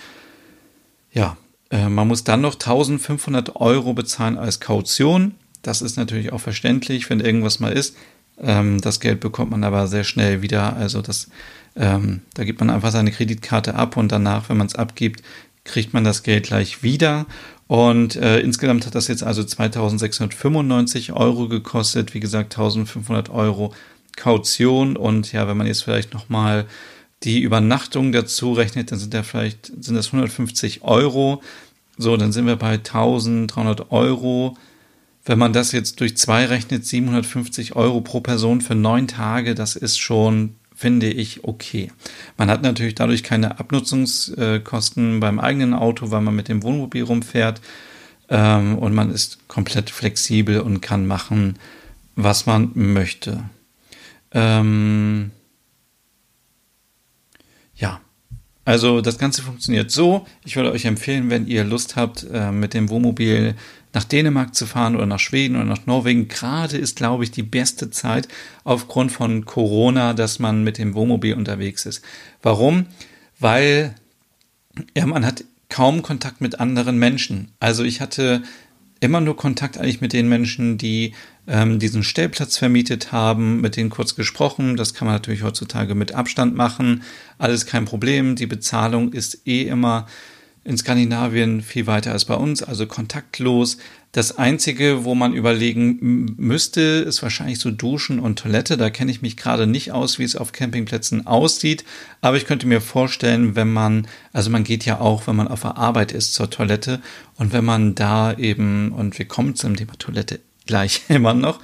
[SPEAKER 1] ja, äh, man muss dann noch 1500 Euro bezahlen als Kaution. Das ist natürlich auch verständlich, wenn irgendwas mal ist. Ähm, das Geld bekommt man aber sehr schnell wieder. Also das, ähm, da gibt man einfach seine Kreditkarte ab und danach, wenn man es abgibt, kriegt man das Geld gleich wieder. Und äh, insgesamt hat das jetzt also 2695 Euro gekostet. Wie gesagt, 1500 Euro Kaution und ja, wenn man jetzt vielleicht nochmal die Übernachtung dazu rechnet, dann sind da vielleicht, sind das 150 Euro. So, dann sind wir bei 1300 Euro. Wenn man das jetzt durch zwei rechnet, 750 Euro pro Person für neun Tage, das ist schon, finde ich, okay. Man hat natürlich dadurch keine Abnutzungskosten beim eigenen Auto, weil man mit dem Wohnmobil rumfährt. Ähm, und man ist komplett flexibel und kann machen, was man möchte. Ähm, ja, also das Ganze funktioniert so. Ich würde euch empfehlen, wenn ihr Lust habt, äh, mit dem Wohnmobil nach Dänemark zu fahren oder nach Schweden oder nach Norwegen. Gerade ist, glaube ich, die beste Zeit aufgrund von Corona, dass man mit dem Wohnmobil unterwegs ist. Warum? Weil ja, man hat kaum Kontakt mit anderen Menschen. Also ich hatte immer nur Kontakt eigentlich mit den Menschen, die ähm, diesen Stellplatz vermietet haben, mit denen kurz gesprochen. Das kann man natürlich heutzutage mit Abstand machen. Alles kein Problem. Die Bezahlung ist eh immer in Skandinavien viel weiter als bei uns, also kontaktlos. Das Einzige, wo man überlegen müsste, ist wahrscheinlich so Duschen und Toilette. Da kenne ich mich gerade nicht aus, wie es auf Campingplätzen aussieht. Aber ich könnte mir vorstellen, wenn man, also man geht ja auch, wenn man auf der Arbeit ist, zur Toilette. Und wenn man da eben, und wir kommen zum Thema Toilette gleich immer noch,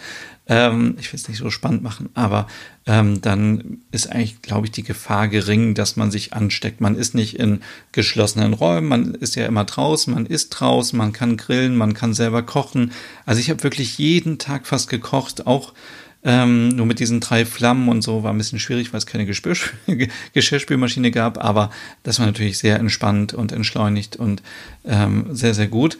[SPEAKER 1] ähm, ich will es nicht so spannend machen, aber ähm, dann ist eigentlich, glaube ich, die Gefahr gering, dass man sich ansteckt. Man ist nicht in geschlossenen Räumen, man ist ja immer draußen, man ist draußen, man kann grillen, man kann selber kochen. Also ich habe wirklich jeden Tag fast gekocht, auch ähm, nur mit diesen drei Flammen und so war ein bisschen schwierig, weil es keine Gespür Geschirrspülmaschine gab, aber das war natürlich sehr entspannt und entschleunigt und ähm, sehr, sehr gut.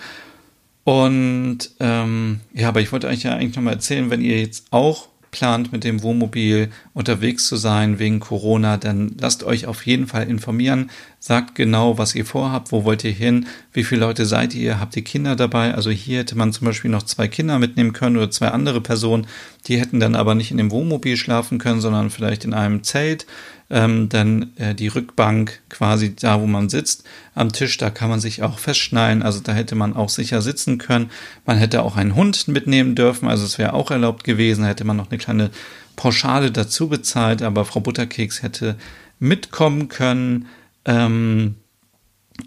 [SPEAKER 1] Und ähm, ja, aber ich wollte euch ja eigentlich nochmal erzählen, wenn ihr jetzt auch plant, mit dem Wohnmobil unterwegs zu sein wegen Corona, dann lasst euch auf jeden Fall informieren. Sagt genau, was ihr vorhabt, wo wollt ihr hin, wie viele Leute seid ihr, habt ihr Kinder dabei? Also hier hätte man zum Beispiel noch zwei Kinder mitnehmen können oder zwei andere Personen, die hätten dann aber nicht in dem Wohnmobil schlafen können, sondern vielleicht in einem Zelt ähm, dann äh, die Rückbank quasi da, wo man sitzt, am Tisch, da kann man sich auch festschneiden, also da hätte man auch sicher sitzen können. Man hätte auch einen Hund mitnehmen dürfen, also es wäre auch erlaubt gewesen, da hätte man noch eine kleine Pauschale dazu bezahlt, aber Frau Butterkeks hätte mitkommen können. Ähm,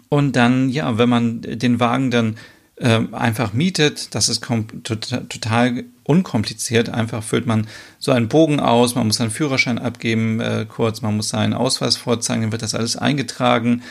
[SPEAKER 1] und dann, ja, wenn man den Wagen dann äh, einfach mietet, das ist total, unkompliziert. Einfach füllt man so einen Bogen aus, man muss seinen Führerschein abgeben äh, kurz, man muss seinen Ausweis vorzeigen, dann wird das alles eingetragen.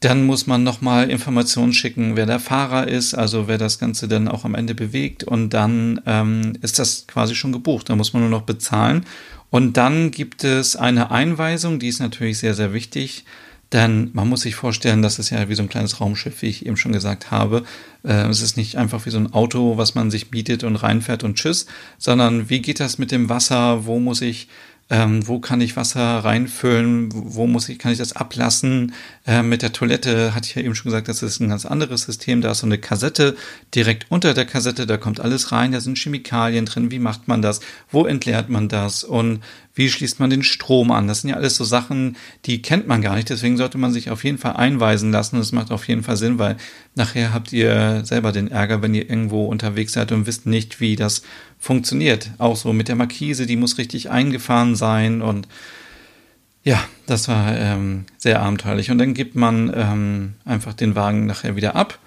[SPEAKER 1] Dann muss man nochmal Informationen schicken, wer der Fahrer ist, also wer das Ganze dann auch am Ende bewegt. Und dann ähm, ist das quasi schon gebucht. Da muss man nur noch bezahlen. Und dann gibt es eine Einweisung, die ist natürlich sehr, sehr wichtig. Denn man muss sich vorstellen, das ist ja wie so ein kleines Raumschiff, wie ich eben schon gesagt habe. Äh, es ist nicht einfach wie so ein Auto, was man sich bietet und reinfährt und tschüss, sondern wie geht das mit dem Wasser? Wo muss ich ähm, wo kann ich Wasser reinfüllen, wo muss ich, kann ich das ablassen. Äh, mit der Toilette hatte ich ja eben schon gesagt, das ist ein ganz anderes System. Da ist so eine Kassette direkt unter der Kassette, da kommt alles rein, da sind Chemikalien drin. Wie macht man das? Wo entleert man das? Und wie schließt man den Strom an? Das sind ja alles so Sachen, die kennt man gar nicht. Deswegen sollte man sich auf jeden Fall einweisen lassen. Das macht auf jeden Fall Sinn, weil nachher habt ihr selber den Ärger, wenn ihr irgendwo unterwegs seid und wisst nicht, wie das funktioniert. Auch so mit der Markise, die muss richtig eingefahren sein und ja, das war ähm, sehr abenteuerlich. Und dann gibt man ähm, einfach den Wagen nachher wieder ab.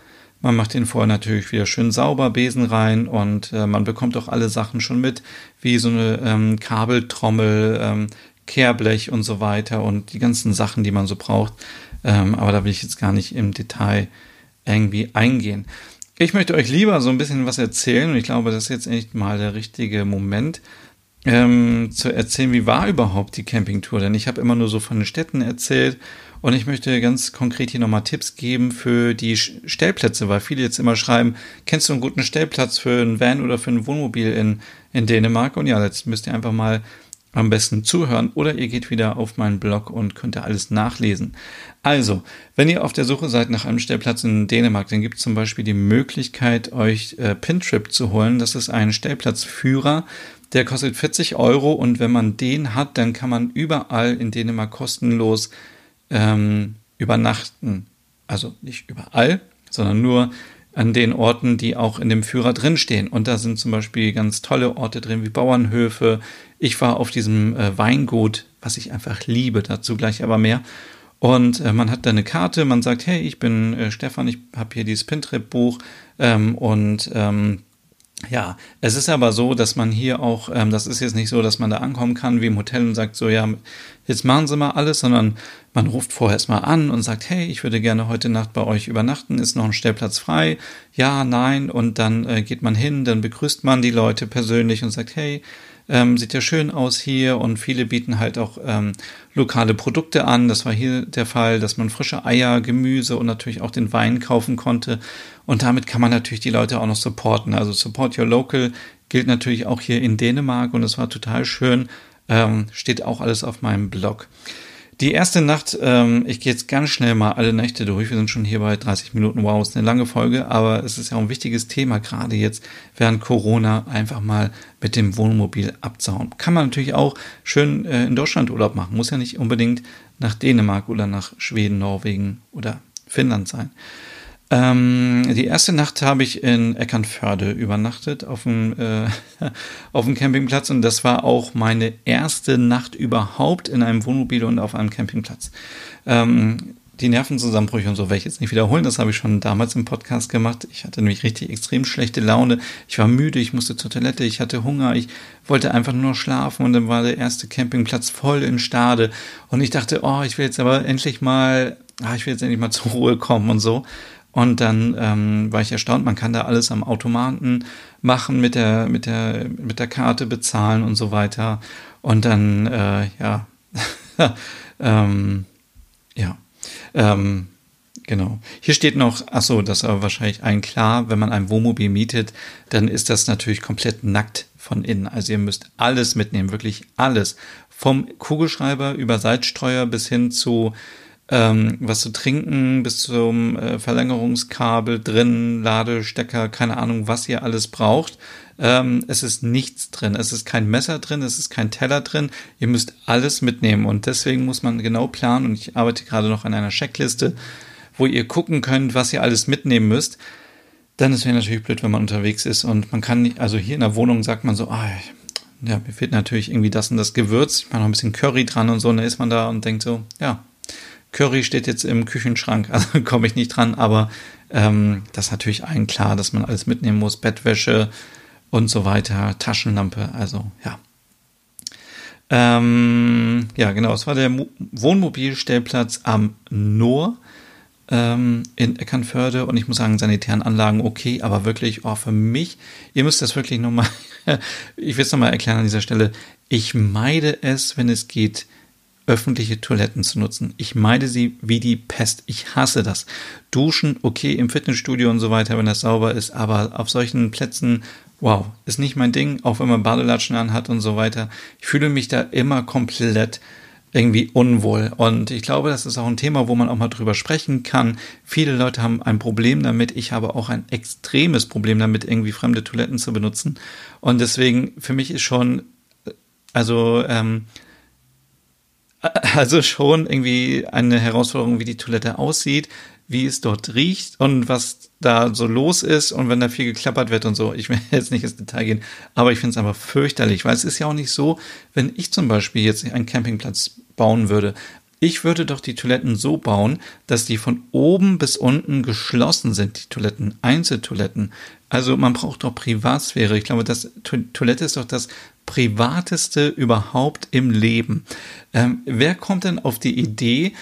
[SPEAKER 1] Man macht den vorher natürlich wieder schön sauber, Besen rein und äh, man bekommt auch alle Sachen schon mit, wie so eine ähm, Kabeltrommel, ähm, Kehrblech und so weiter und die ganzen Sachen, die man so braucht. Ähm, aber da will ich jetzt gar nicht im Detail irgendwie eingehen. Ich möchte euch lieber so ein bisschen was erzählen und ich glaube, das ist jetzt echt mal der richtige Moment, ähm, zu erzählen, wie war überhaupt die Campingtour. Denn ich habe immer nur so von den Städten erzählt und ich möchte ganz konkret hier nochmal Tipps geben für die Stellplätze, weil viele jetzt immer schreiben, kennst du einen guten Stellplatz für ein Van oder für ein Wohnmobil in, in Dänemark? Und ja, jetzt müsst ihr einfach mal am besten zuhören oder ihr geht wieder auf meinen Blog und könnt da alles nachlesen. Also, wenn ihr auf der Suche seid nach einem Stellplatz in Dänemark, dann gibt es zum Beispiel die Möglichkeit, euch äh, Pintrip zu holen. Das ist ein Stellplatzführer, der kostet 40 Euro und wenn man den hat, dann kann man überall in Dänemark kostenlos ähm, übernachten. Also nicht überall, sondern nur an den Orten, die auch in dem Führer drinstehen. Und da sind zum Beispiel ganz tolle Orte drin, wie Bauernhöfe. Ich war auf diesem äh, Weingut was ich einfach liebe. Dazu gleich aber mehr. Und äh, man hat da eine Karte, man sagt, hey, ich bin äh, Stefan, ich habe hier dieses Pintrip-Buch ähm, und ähm, ja, es ist aber so, dass man hier auch, ähm, das ist jetzt nicht so, dass man da ankommen kann wie im Hotel und sagt so, ja, jetzt machen Sie mal alles, sondern man ruft vorher erstmal an und sagt, hey, ich würde gerne heute Nacht bei euch übernachten, ist noch ein Stellplatz frei? Ja, nein, und dann äh, geht man hin, dann begrüßt man die Leute persönlich und sagt, hey, ähm, sieht ja schön aus hier und viele bieten halt auch ähm, lokale Produkte an. Das war hier der Fall, dass man frische Eier, Gemüse und natürlich auch den Wein kaufen konnte. Und damit kann man natürlich die Leute auch noch supporten. Also Support Your Local gilt natürlich auch hier in Dänemark und es war total schön. Ähm, steht auch alles auf meinem Blog. Die erste Nacht, ähm, ich gehe jetzt ganz schnell mal alle Nächte durch. Wir sind schon hier bei 30 Minuten. Wow, ist eine lange Folge, aber es ist ja auch ein wichtiges Thema, gerade jetzt während Corona einfach mal mit dem Wohnmobil abzauen. Kann man natürlich auch schön äh, in Deutschland Urlaub machen. Muss ja nicht unbedingt nach Dänemark oder nach Schweden, Norwegen oder Finnland sein. Ähm, die erste Nacht habe ich in Eckernförde übernachtet auf dem, äh, auf dem Campingplatz und das war auch meine erste Nacht überhaupt in einem Wohnmobil und auf einem Campingplatz. Ähm, die Nervenzusammenbrüche und so werde ich jetzt nicht wiederholen. Das habe ich schon damals im Podcast gemacht. Ich hatte nämlich richtig extrem schlechte Laune. Ich war müde, ich musste zur Toilette, ich hatte Hunger, ich wollte einfach nur schlafen und dann war der erste Campingplatz voll in Stade. Und ich dachte, oh, ich will jetzt aber endlich mal, ah, ich will jetzt endlich mal zur Ruhe kommen und so. Und dann ähm, war ich erstaunt, man kann da alles am Automaten machen, mit der, mit der, mit der Karte bezahlen und so weiter. Und dann, äh, ja, ähm, ja, ähm, genau. Hier steht noch, ach so, das ist aber wahrscheinlich ein klar, wenn man ein Wohnmobil mietet, dann ist das natürlich komplett nackt von innen. Also ihr müsst alles mitnehmen, wirklich alles. Vom Kugelschreiber über Seitstreuer bis hin zu ähm, was zu trinken, bis zum äh, Verlängerungskabel drin, Ladestecker, keine Ahnung, was ihr alles braucht. Ähm, es ist nichts drin. Es ist kein Messer drin, es ist kein Teller drin. Ihr müsst alles mitnehmen und deswegen muss man genau planen und ich arbeite gerade noch an einer Checkliste, wo ihr gucken könnt, was ihr alles mitnehmen müsst. Dann ist es natürlich blöd, wenn man unterwegs ist und man kann nicht, also hier in der Wohnung sagt man so, ah, ja, mir fehlt natürlich irgendwie das und das Gewürz. Ich mache noch ein bisschen Curry dran und so, und dann ist man da und denkt so, ja, Curry steht jetzt im Küchenschrank, also komme ich nicht dran, aber ähm, das ist natürlich allen klar, dass man alles mitnehmen muss, Bettwäsche und so weiter, Taschenlampe, also ja. Ähm, ja, genau, es war der Mo Wohnmobilstellplatz am Noor ähm, in Eckernförde und ich muss sagen, sanitären Anlagen okay, aber wirklich, oh, für mich, ihr müsst das wirklich nochmal, ich will es nochmal erklären an dieser Stelle, ich meide es, wenn es geht, öffentliche Toiletten zu nutzen. Ich meide sie wie die Pest. Ich hasse das. Duschen, okay, im Fitnessstudio und so weiter, wenn das sauber ist, aber auf solchen Plätzen, wow, ist nicht mein Ding, auch wenn man Badelatschen anhat und so weiter. Ich fühle mich da immer komplett irgendwie unwohl. Und ich glaube, das ist auch ein Thema, wo man auch mal drüber sprechen kann. Viele Leute haben ein Problem damit. Ich habe auch ein extremes Problem damit, irgendwie fremde Toiletten zu benutzen. Und deswegen, für mich ist schon, also, ähm, also schon irgendwie eine Herausforderung, wie die Toilette aussieht, wie es dort riecht und was da so los ist und wenn da viel geklappert wird und so. Ich will jetzt nicht ins Detail gehen, aber ich finde es einfach fürchterlich, weil es ist ja auch nicht so, wenn ich zum Beispiel jetzt einen Campingplatz bauen würde. Ich würde doch die Toiletten so bauen, dass die von oben bis unten geschlossen sind, die Toiletten, Einzeltoiletten. Also man braucht doch Privatsphäre. Ich glaube, das Toilette ist doch das privateste überhaupt im Leben. Ähm, wer kommt denn auf die Idee,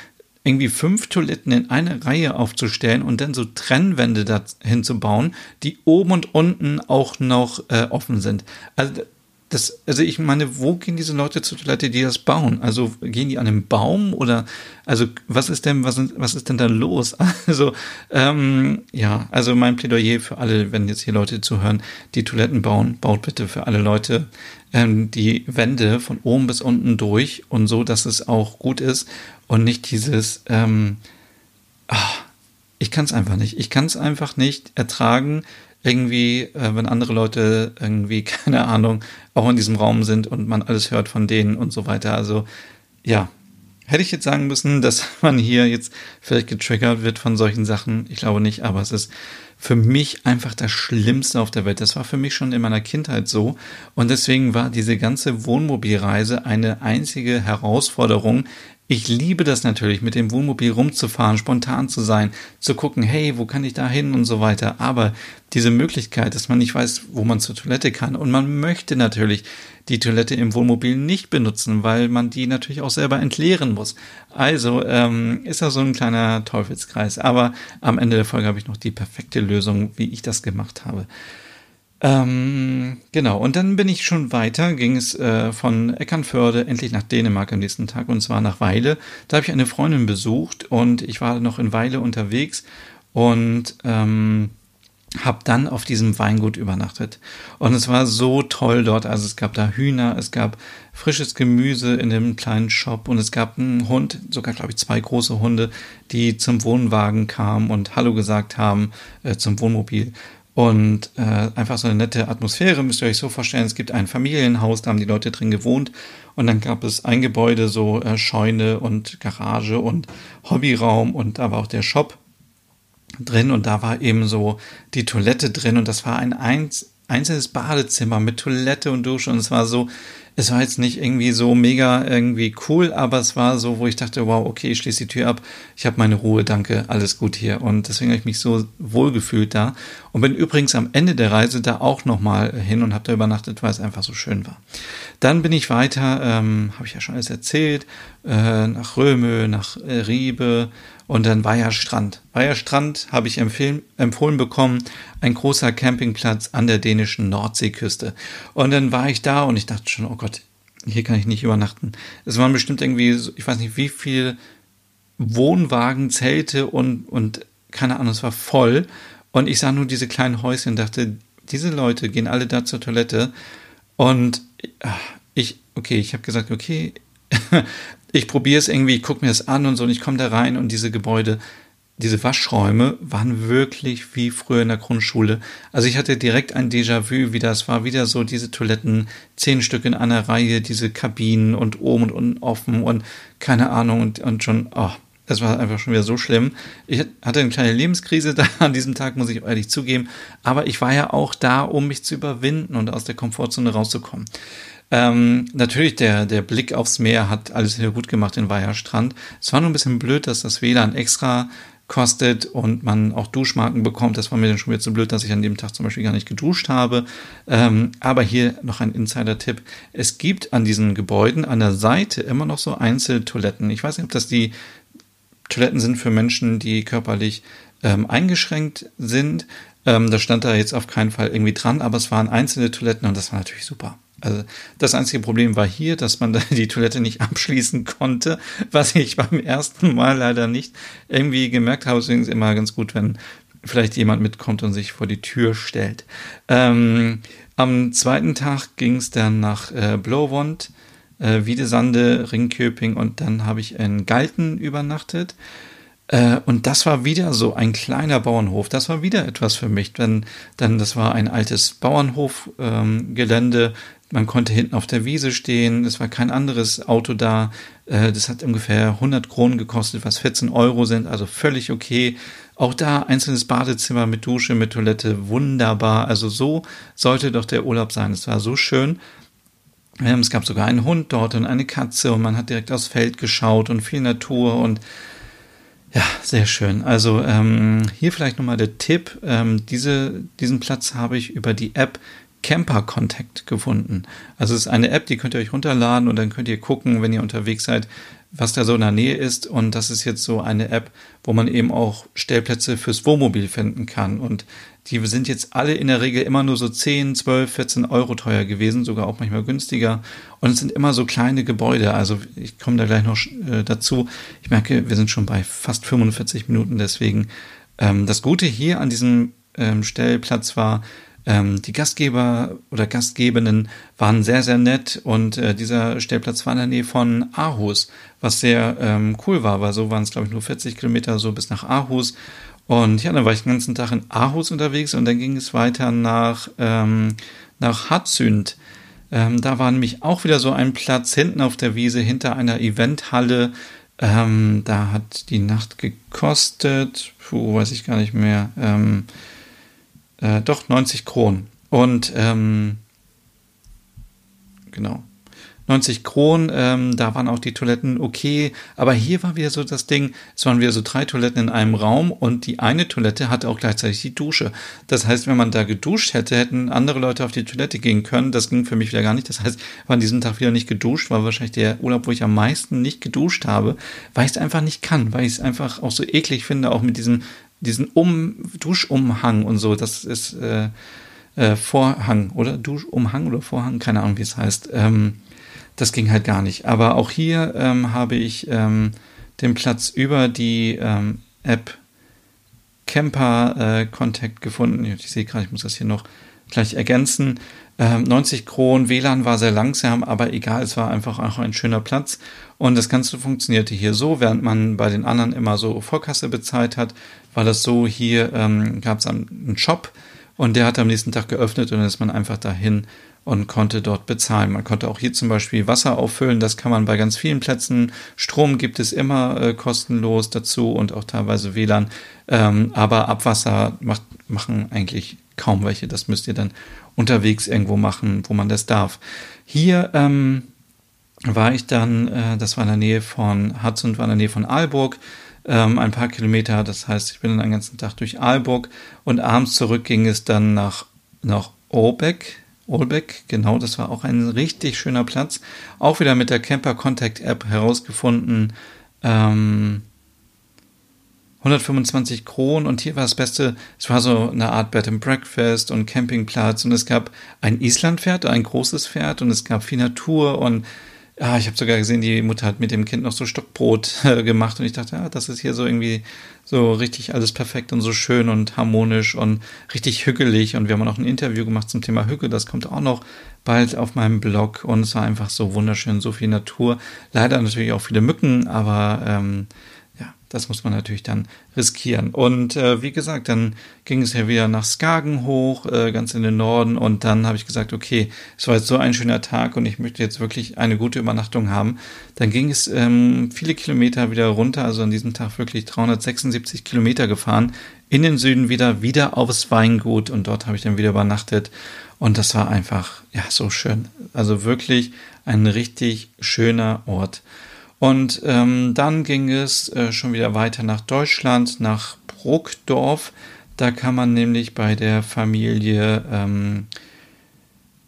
[SPEAKER 1] irgendwie fünf Toiletten in eine Reihe aufzustellen und dann so Trennwände dahin zu bauen, die oben und unten auch noch äh, offen sind? Also das, also ich meine, wo gehen diese Leute zur Toilette, die das bauen? Also gehen die an einem Baum oder also was ist denn, was, was ist denn da los? Also, ähm, ja, also mein Plädoyer für alle, wenn jetzt hier Leute zuhören, die Toiletten bauen, baut bitte für alle Leute ähm, die Wände von oben bis unten durch und so, dass es auch gut ist und nicht dieses, ähm, ach, ich kann es einfach nicht. Ich kann es einfach nicht ertragen, irgendwie, äh, wenn andere Leute irgendwie, keine Ahnung, auch in diesem Raum sind und man alles hört von denen und so weiter. Also ja, Hätte ich jetzt sagen müssen, dass man hier jetzt vielleicht getriggert wird von solchen Sachen? Ich glaube nicht, aber es ist für mich einfach das Schlimmste auf der Welt. Das war für mich schon in meiner Kindheit so. Und deswegen war diese ganze Wohnmobilreise eine einzige Herausforderung, ich liebe das natürlich, mit dem Wohnmobil rumzufahren, spontan zu sein, zu gucken, hey, wo kann ich da hin und so weiter. Aber diese Möglichkeit, dass man nicht weiß, wo man zur Toilette kann und man möchte natürlich die Toilette im Wohnmobil nicht benutzen, weil man die natürlich auch selber entleeren muss. Also ähm, ist das so ein kleiner Teufelskreis. Aber am Ende der Folge habe ich noch die perfekte Lösung, wie ich das gemacht habe. Ähm, genau, und dann bin ich schon weiter, ging es äh, von Eckernförde endlich nach Dänemark am nächsten Tag und zwar nach Weile. Da habe ich eine Freundin besucht und ich war noch in Weile unterwegs und ähm, habe dann auf diesem Weingut übernachtet. Und es war so toll dort. Also es gab da Hühner, es gab frisches Gemüse in dem kleinen Shop und es gab einen Hund, sogar glaube ich zwei große Hunde, die zum Wohnwagen kamen und Hallo gesagt haben äh, zum Wohnmobil. Und äh, einfach so eine nette Atmosphäre, müsst ihr euch so vorstellen. Es gibt ein Familienhaus, da haben die Leute drin gewohnt. Und dann gab es ein Gebäude, so äh, Scheune und Garage und Hobbyraum und war auch der Shop drin und da war eben so die Toilette drin und das war ein einzelnes Badezimmer mit Toilette und Dusche und es war so es war jetzt nicht irgendwie so mega irgendwie cool, aber es war so, wo ich dachte, wow, okay, ich schließe die Tür ab, ich habe meine Ruhe, danke, alles gut hier. Und deswegen habe ich mich so wohl gefühlt da und bin übrigens am Ende der Reise da auch nochmal hin und habe da übernachtet, weil es einfach so schön war. Dann bin ich weiter, ähm, habe ich ja schon alles erzählt, äh, nach Röme, nach äh, Riebe, und dann Weiher Strand. Weiher Strand habe ich empfohlen bekommen, ein großer Campingplatz an der dänischen Nordseeküste. Und dann war ich da und ich dachte schon, oh Gott, hier kann ich nicht übernachten. Es waren bestimmt irgendwie, ich weiß nicht wie viel Wohnwagen, Zelte und, und keine Ahnung, es war voll. Und ich sah nur diese kleinen Häuschen und dachte, diese Leute gehen alle da zur Toilette. Und ah, ich, okay, ich habe gesagt, okay, ich probiere es irgendwie, ich gucke mir das an und so und ich komme da rein und diese Gebäude, diese Waschräume waren wirklich wie früher in der Grundschule. Also ich hatte direkt ein Déjà-vu, wie das war, wieder so diese Toiletten, zehn Stück in einer Reihe, diese Kabinen und oben und unten offen und keine Ahnung und, und schon, oh, das war einfach schon wieder so schlimm. Ich hatte eine kleine Lebenskrise da an diesem Tag, muss ich ehrlich zugeben. Aber ich war ja auch da, um mich zu überwinden und aus der Komfortzone rauszukommen. Ähm, natürlich, der, der Blick aufs Meer hat alles wieder gut gemacht in Weiherstrand. Es war nur ein bisschen blöd, dass das WLAN extra kostet und man auch Duschmarken bekommt. Das war mir dann schon wieder zu blöd, dass ich an dem Tag zum Beispiel gar nicht geduscht habe. Ähm, aber hier noch ein Insider-Tipp. Es gibt an diesen Gebäuden an der Seite immer noch so Einzeltoiletten. Ich weiß nicht, ob das die Toiletten sind für Menschen, die körperlich ähm, eingeschränkt sind. Ähm, das stand da jetzt auf keinen Fall irgendwie dran, aber es waren einzelne Toiletten und das war natürlich super. Also das einzige Problem war hier, dass man die Toilette nicht abschließen konnte, was ich beim ersten Mal leider nicht irgendwie gemerkt habe. Deswegen ist immer ganz gut, wenn vielleicht jemand mitkommt und sich vor die Tür stellt. Ähm, am zweiten Tag ging es dann nach äh, Blowwond, äh, Wiedesande, Ringköping und dann habe ich in Galten übernachtet. Äh, und das war wieder so ein kleiner Bauernhof. Das war wieder etwas für mich. Denn, denn das war ein altes Bauernhofgelände. Ähm, man konnte hinten auf der Wiese stehen. Es war kein anderes Auto da. Äh, das hat ungefähr 100 Kronen gekostet, was 14 Euro sind. Also völlig okay. Auch da einzelnes Badezimmer mit Dusche, mit Toilette. Wunderbar. Also so sollte doch der Urlaub sein. Es war so schön. Ähm, es gab sogar einen Hund dort und eine Katze und man hat direkt aufs Feld geschaut und viel Natur und ja, sehr schön. Also ähm, hier vielleicht nochmal der Tipp. Ähm, diese, diesen Platz habe ich über die App Camper Contact gefunden. Also es ist eine App, die könnt ihr euch runterladen und dann könnt ihr gucken, wenn ihr unterwegs seid, was da so in der Nähe ist. Und das ist jetzt so eine App, wo man eben auch Stellplätze fürs Wohnmobil finden kann. Und die sind jetzt alle in der Regel immer nur so 10, 12, 14 Euro teuer gewesen, sogar auch manchmal günstiger. Und es sind immer so kleine Gebäude. Also ich komme da gleich noch äh, dazu. Ich merke, wir sind schon bei fast 45 Minuten. Deswegen ähm, das Gute hier an diesem ähm, Stellplatz war, ähm, die Gastgeber oder Gastgebenden waren sehr, sehr nett und äh, dieser Stellplatz war in der Nähe von Aarhus, was sehr ähm, cool war, weil so waren es, glaube ich, nur 40 Kilometer so bis nach Aarhus. Und ja, dann war ich den ganzen Tag in Aarhus unterwegs und dann ging es weiter nach, ähm, nach Hatzünd. Ähm, da war nämlich auch wieder so ein Platz hinten auf der Wiese hinter einer Eventhalle. Ähm, da hat die Nacht gekostet, puh, weiß ich gar nicht mehr, ähm, äh, doch 90 Kronen. Und ähm, genau. 90 Kronen, ähm, da waren auch die Toiletten okay, aber hier war wieder so das Ding, es waren wieder so drei Toiletten in einem Raum und die eine Toilette hatte auch gleichzeitig die Dusche. Das heißt, wenn man da geduscht hätte, hätten andere Leute auf die Toilette gehen können. Das ging für mich wieder gar nicht. Das heißt, ich war an diesem Tag wieder nicht geduscht, war wahrscheinlich der Urlaub, wo ich am meisten nicht geduscht habe, weil ich es einfach nicht kann, weil ich es einfach auch so eklig finde, auch mit diesem diesen um Duschumhang und so. Das ist äh, äh, Vorhang oder Duschumhang oder Vorhang, keine Ahnung, wie es heißt. Ähm, das ging halt gar nicht. Aber auch hier ähm, habe ich ähm, den Platz über die ähm, App Camper äh, Contact gefunden. Ich sehe gerade, ich muss das hier noch gleich ergänzen. 90 ähm, Kronen, WLAN war sehr langsam, aber egal, es war einfach auch ein schöner Platz. Und das Ganze funktionierte hier so, während man bei den anderen immer so Vorkasse bezahlt hat, war das so, hier ähm, gab es einen Shop und der hat am nächsten Tag geöffnet und dann ist man einfach dahin und konnte dort bezahlen. Man konnte auch hier zum Beispiel Wasser auffüllen, das kann man bei ganz vielen Plätzen. Strom gibt es immer äh, kostenlos dazu und auch teilweise WLAN. Ähm, aber Abwasser macht, machen eigentlich kaum welche. Das müsst ihr dann unterwegs irgendwo machen, wo man das darf. Hier ähm, war ich dann, äh, das war in der Nähe von Hatzund, war in der Nähe von Aalburg ähm, ein paar Kilometer. Das heißt, ich bin dann den ganzen Tag durch Aalburg und abends zurück ging es dann nach, nach Orbeck, Olbeck, genau, das war auch ein richtig schöner Platz. Auch wieder mit der Camper Contact App herausgefunden. Ähm, 125 Kronen und hier war das Beste, es war so eine Art Bed and Breakfast und Campingplatz und es gab ein Islandpferd, ein großes Pferd und es gab viel Natur und ja, ich habe sogar gesehen, die Mutter hat mit dem Kind noch so Stockbrot äh, gemacht und ich dachte, ja, das ist hier so irgendwie so richtig alles perfekt und so schön und harmonisch und richtig hügelig und wir haben auch ein Interview gemacht zum Thema Hügel, das kommt auch noch bald auf meinem Blog und es war einfach so wunderschön, so viel Natur, leider natürlich auch viele Mücken, aber ähm, das muss man natürlich dann riskieren. Und äh, wie gesagt, dann ging es ja wieder nach Skagen hoch, äh, ganz in den Norden. Und dann habe ich gesagt, okay, es war jetzt so ein schöner Tag und ich möchte jetzt wirklich eine gute Übernachtung haben. Dann ging es ähm, viele Kilometer wieder runter, also an diesem Tag wirklich 376 Kilometer gefahren, in den Süden wieder, wieder aufs Weingut. Und dort habe ich dann wieder übernachtet. Und das war einfach, ja, so schön. Also wirklich ein richtig schöner Ort. Und ähm, dann ging es äh, schon wieder weiter nach Deutschland, nach Bruckdorf. Da kann man nämlich bei der Familie ähm,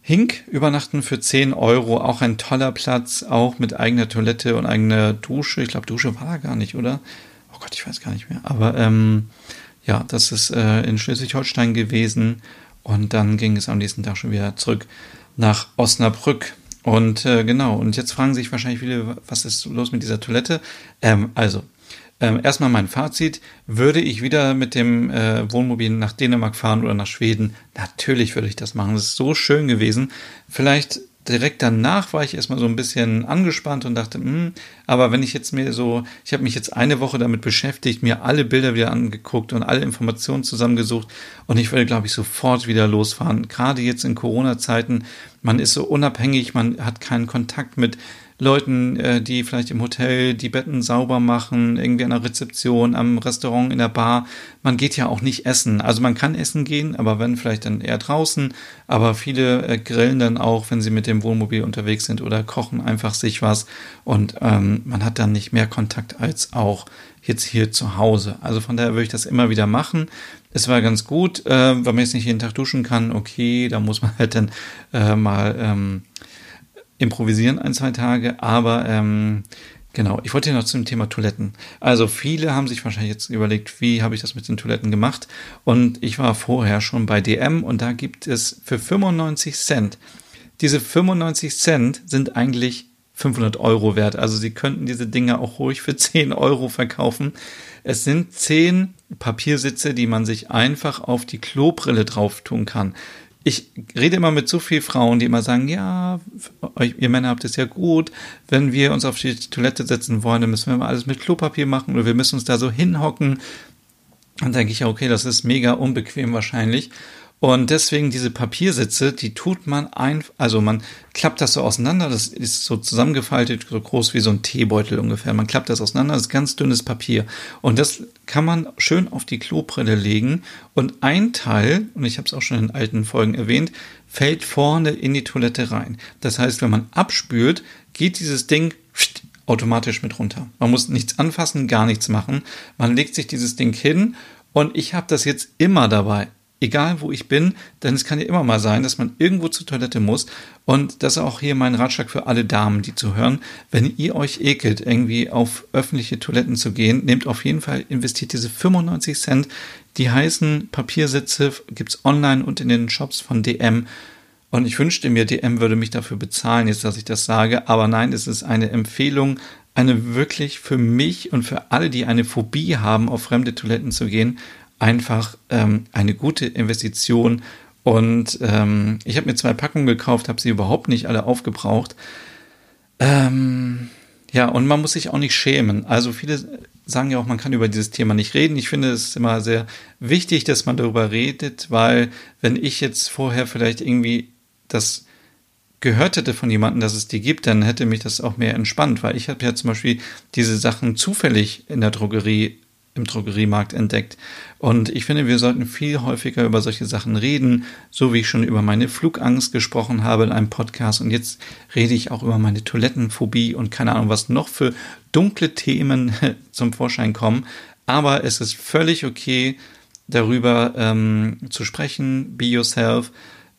[SPEAKER 1] Hink übernachten für 10 Euro. Auch ein toller Platz, auch mit eigener Toilette und eigener Dusche. Ich glaube, Dusche war da gar nicht, oder? Oh Gott, ich weiß gar nicht mehr. Aber ähm, ja, das ist äh, in Schleswig-Holstein gewesen. Und dann ging es am nächsten Tag schon wieder zurück nach Osnabrück. Und äh, genau, und jetzt fragen sich wahrscheinlich viele, was ist los mit dieser Toilette? Ähm, also, ähm, erstmal mein Fazit. Würde ich wieder mit dem äh, Wohnmobil nach Dänemark fahren oder nach Schweden? Natürlich würde ich das machen. Das ist so schön gewesen. Vielleicht direkt danach war ich erstmal so ein bisschen angespannt und dachte, hm, aber wenn ich jetzt mir so, ich habe mich jetzt eine Woche damit beschäftigt, mir alle Bilder wieder angeguckt und alle Informationen zusammengesucht und ich würde, glaube ich, sofort wieder losfahren. Gerade jetzt in Corona-Zeiten, man ist so unabhängig, man hat keinen Kontakt mit Leuten, äh, die vielleicht im Hotel die Betten sauber machen, irgendwie an der Rezeption, am Restaurant, in der Bar. Man geht ja auch nicht essen. Also man kann essen gehen, aber wenn vielleicht dann eher draußen. Aber viele äh, grillen dann auch, wenn sie mit dem Wohnmobil unterwegs sind oder kochen einfach sich was. Und ähm, man hat dann nicht mehr Kontakt als auch jetzt hier zu Hause. Also von daher würde ich das immer wieder machen. Es war ganz gut, äh, wenn man jetzt nicht jeden Tag duschen kann, okay, da muss man halt dann äh, mal ähm, improvisieren ein, zwei Tage, aber ähm, genau, ich wollte ja noch zum Thema Toiletten. Also viele haben sich wahrscheinlich jetzt überlegt, wie habe ich das mit den Toiletten gemacht? Und ich war vorher schon bei DM und da gibt es für 95 Cent. Diese 95 Cent sind eigentlich 500 Euro wert. Also Sie könnten diese Dinge auch ruhig für 10 Euro verkaufen. Es sind 10 Papiersitze, die man sich einfach auf die Klobrille drauf tun kann ich rede immer mit so vielen Frauen, die immer sagen, ja, ihr Männer habt es ja gut, wenn wir uns auf die Toilette setzen wollen, dann müssen wir mal alles mit Klopapier machen oder wir müssen uns da so hinhocken. Dann denke ich ja, okay, das ist mega unbequem wahrscheinlich. Und deswegen diese Papiersitze, die tut man einfach, also man klappt das so auseinander, das ist so zusammengefaltet, so groß wie so ein Teebeutel ungefähr. Man klappt das auseinander, das ist ganz dünnes Papier. Und das kann man schön auf die Klobrille legen. Und ein Teil, und ich habe es auch schon in alten Folgen erwähnt, fällt vorne in die Toilette rein. Das heißt, wenn man abspült, geht dieses Ding automatisch mit runter. Man muss nichts anfassen, gar nichts machen. Man legt sich dieses Ding hin und ich habe das jetzt immer dabei egal wo ich bin, denn es kann ja immer mal sein, dass man irgendwo zur Toilette muss. Und das ist auch hier mein Ratschlag für alle Damen, die zuhören. Wenn ihr euch ekelt, irgendwie auf öffentliche Toiletten zu gehen, nehmt auf jeden Fall, investiert diese 95 Cent. Die heißen Papiersitze gibt's online und in den Shops von DM. Und ich wünschte mir, DM würde mich dafür bezahlen, jetzt dass ich das sage. Aber nein, es ist eine Empfehlung, eine wirklich für mich und für alle, die eine Phobie haben, auf fremde Toiletten zu gehen, einfach ähm, eine gute Investition. Und ähm, ich habe mir zwei Packungen gekauft, habe sie überhaupt nicht alle aufgebraucht. Ähm, ja, und man muss sich auch nicht schämen. Also viele sagen ja auch, man kann über dieses Thema nicht reden. Ich finde es immer sehr wichtig, dass man darüber redet, weil wenn ich jetzt vorher vielleicht irgendwie das gehört hätte von jemandem, dass es die gibt, dann hätte mich das auch mehr entspannt, weil ich habe ja zum Beispiel diese Sachen zufällig in der Drogerie im Drogeriemarkt entdeckt. Und ich finde, wir sollten viel häufiger über solche Sachen reden, so wie ich schon über meine Flugangst gesprochen habe in einem Podcast. Und jetzt rede ich auch über meine Toilettenphobie und keine Ahnung, was noch für dunkle Themen zum Vorschein kommen. Aber es ist völlig okay, darüber ähm, zu sprechen. Be yourself.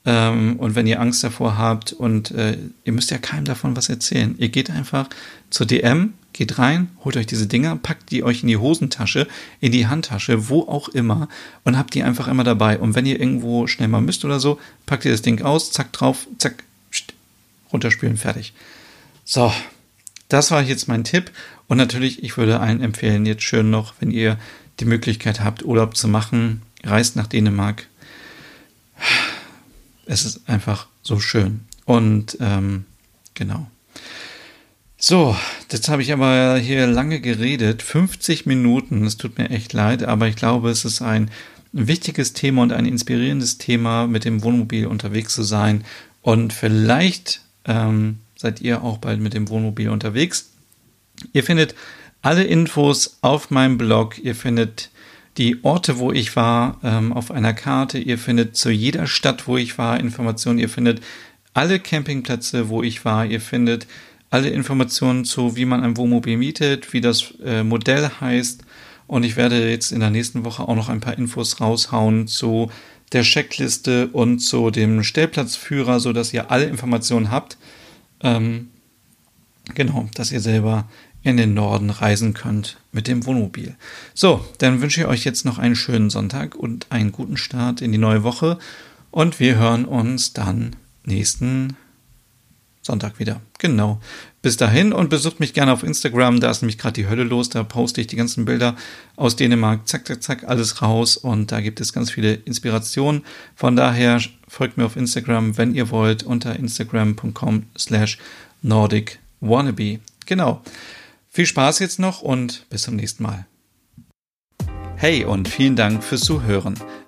[SPEAKER 1] Ähm, und wenn ihr Angst davor habt und äh, ihr müsst ja keinem davon was erzählen. Ihr geht einfach zur DM, geht rein, holt euch diese Dinger, packt die euch in die Hosentasche, in die Handtasche, wo auch immer und habt die einfach immer dabei. Und wenn ihr irgendwo schnell mal müsst oder so, packt ihr das Ding aus, zack drauf, zack, runterspülen, fertig. So, das war jetzt mein Tipp. Und natürlich, ich würde allen empfehlen, jetzt schön noch, wenn ihr die Möglichkeit habt, Urlaub zu machen, reist nach Dänemark. Es ist einfach so schön. Und ähm, genau. So, jetzt habe ich aber hier lange geredet, 50 Minuten, es tut mir echt leid, aber ich glaube, es ist ein wichtiges Thema und ein inspirierendes Thema, mit dem Wohnmobil unterwegs zu sein. Und vielleicht ähm, seid ihr auch bald mit dem Wohnmobil unterwegs. Ihr findet alle Infos auf meinem Blog, ihr findet die Orte, wo ich war, ähm, auf einer Karte, ihr findet zu jeder Stadt, wo ich war, Informationen, ihr findet alle Campingplätze, wo ich war, ihr findet alle Informationen zu, wie man ein Wohnmobil mietet, wie das äh, Modell heißt. Und ich werde jetzt in der nächsten Woche auch noch ein paar Infos raushauen zu der Checkliste und zu dem Stellplatzführer, so dass ihr alle Informationen habt. Ähm, genau, dass ihr selber in den Norden reisen könnt mit dem Wohnmobil. So, dann wünsche ich euch jetzt noch einen schönen Sonntag und einen guten Start in die neue Woche. Und wir hören uns dann nächsten Sonntag wieder. Genau. Bis dahin und besucht mich gerne auf Instagram. Da ist nämlich gerade die Hölle los. Da poste ich die ganzen Bilder aus Dänemark. Zack, zack, zack, alles raus. Und da gibt es ganz viele Inspirationen. Von daher folgt mir auf Instagram, wenn ihr wollt, unter instagram.com slash Nordic Wannabe. Genau. Viel Spaß jetzt noch und bis zum nächsten Mal. Hey und vielen Dank fürs Zuhören.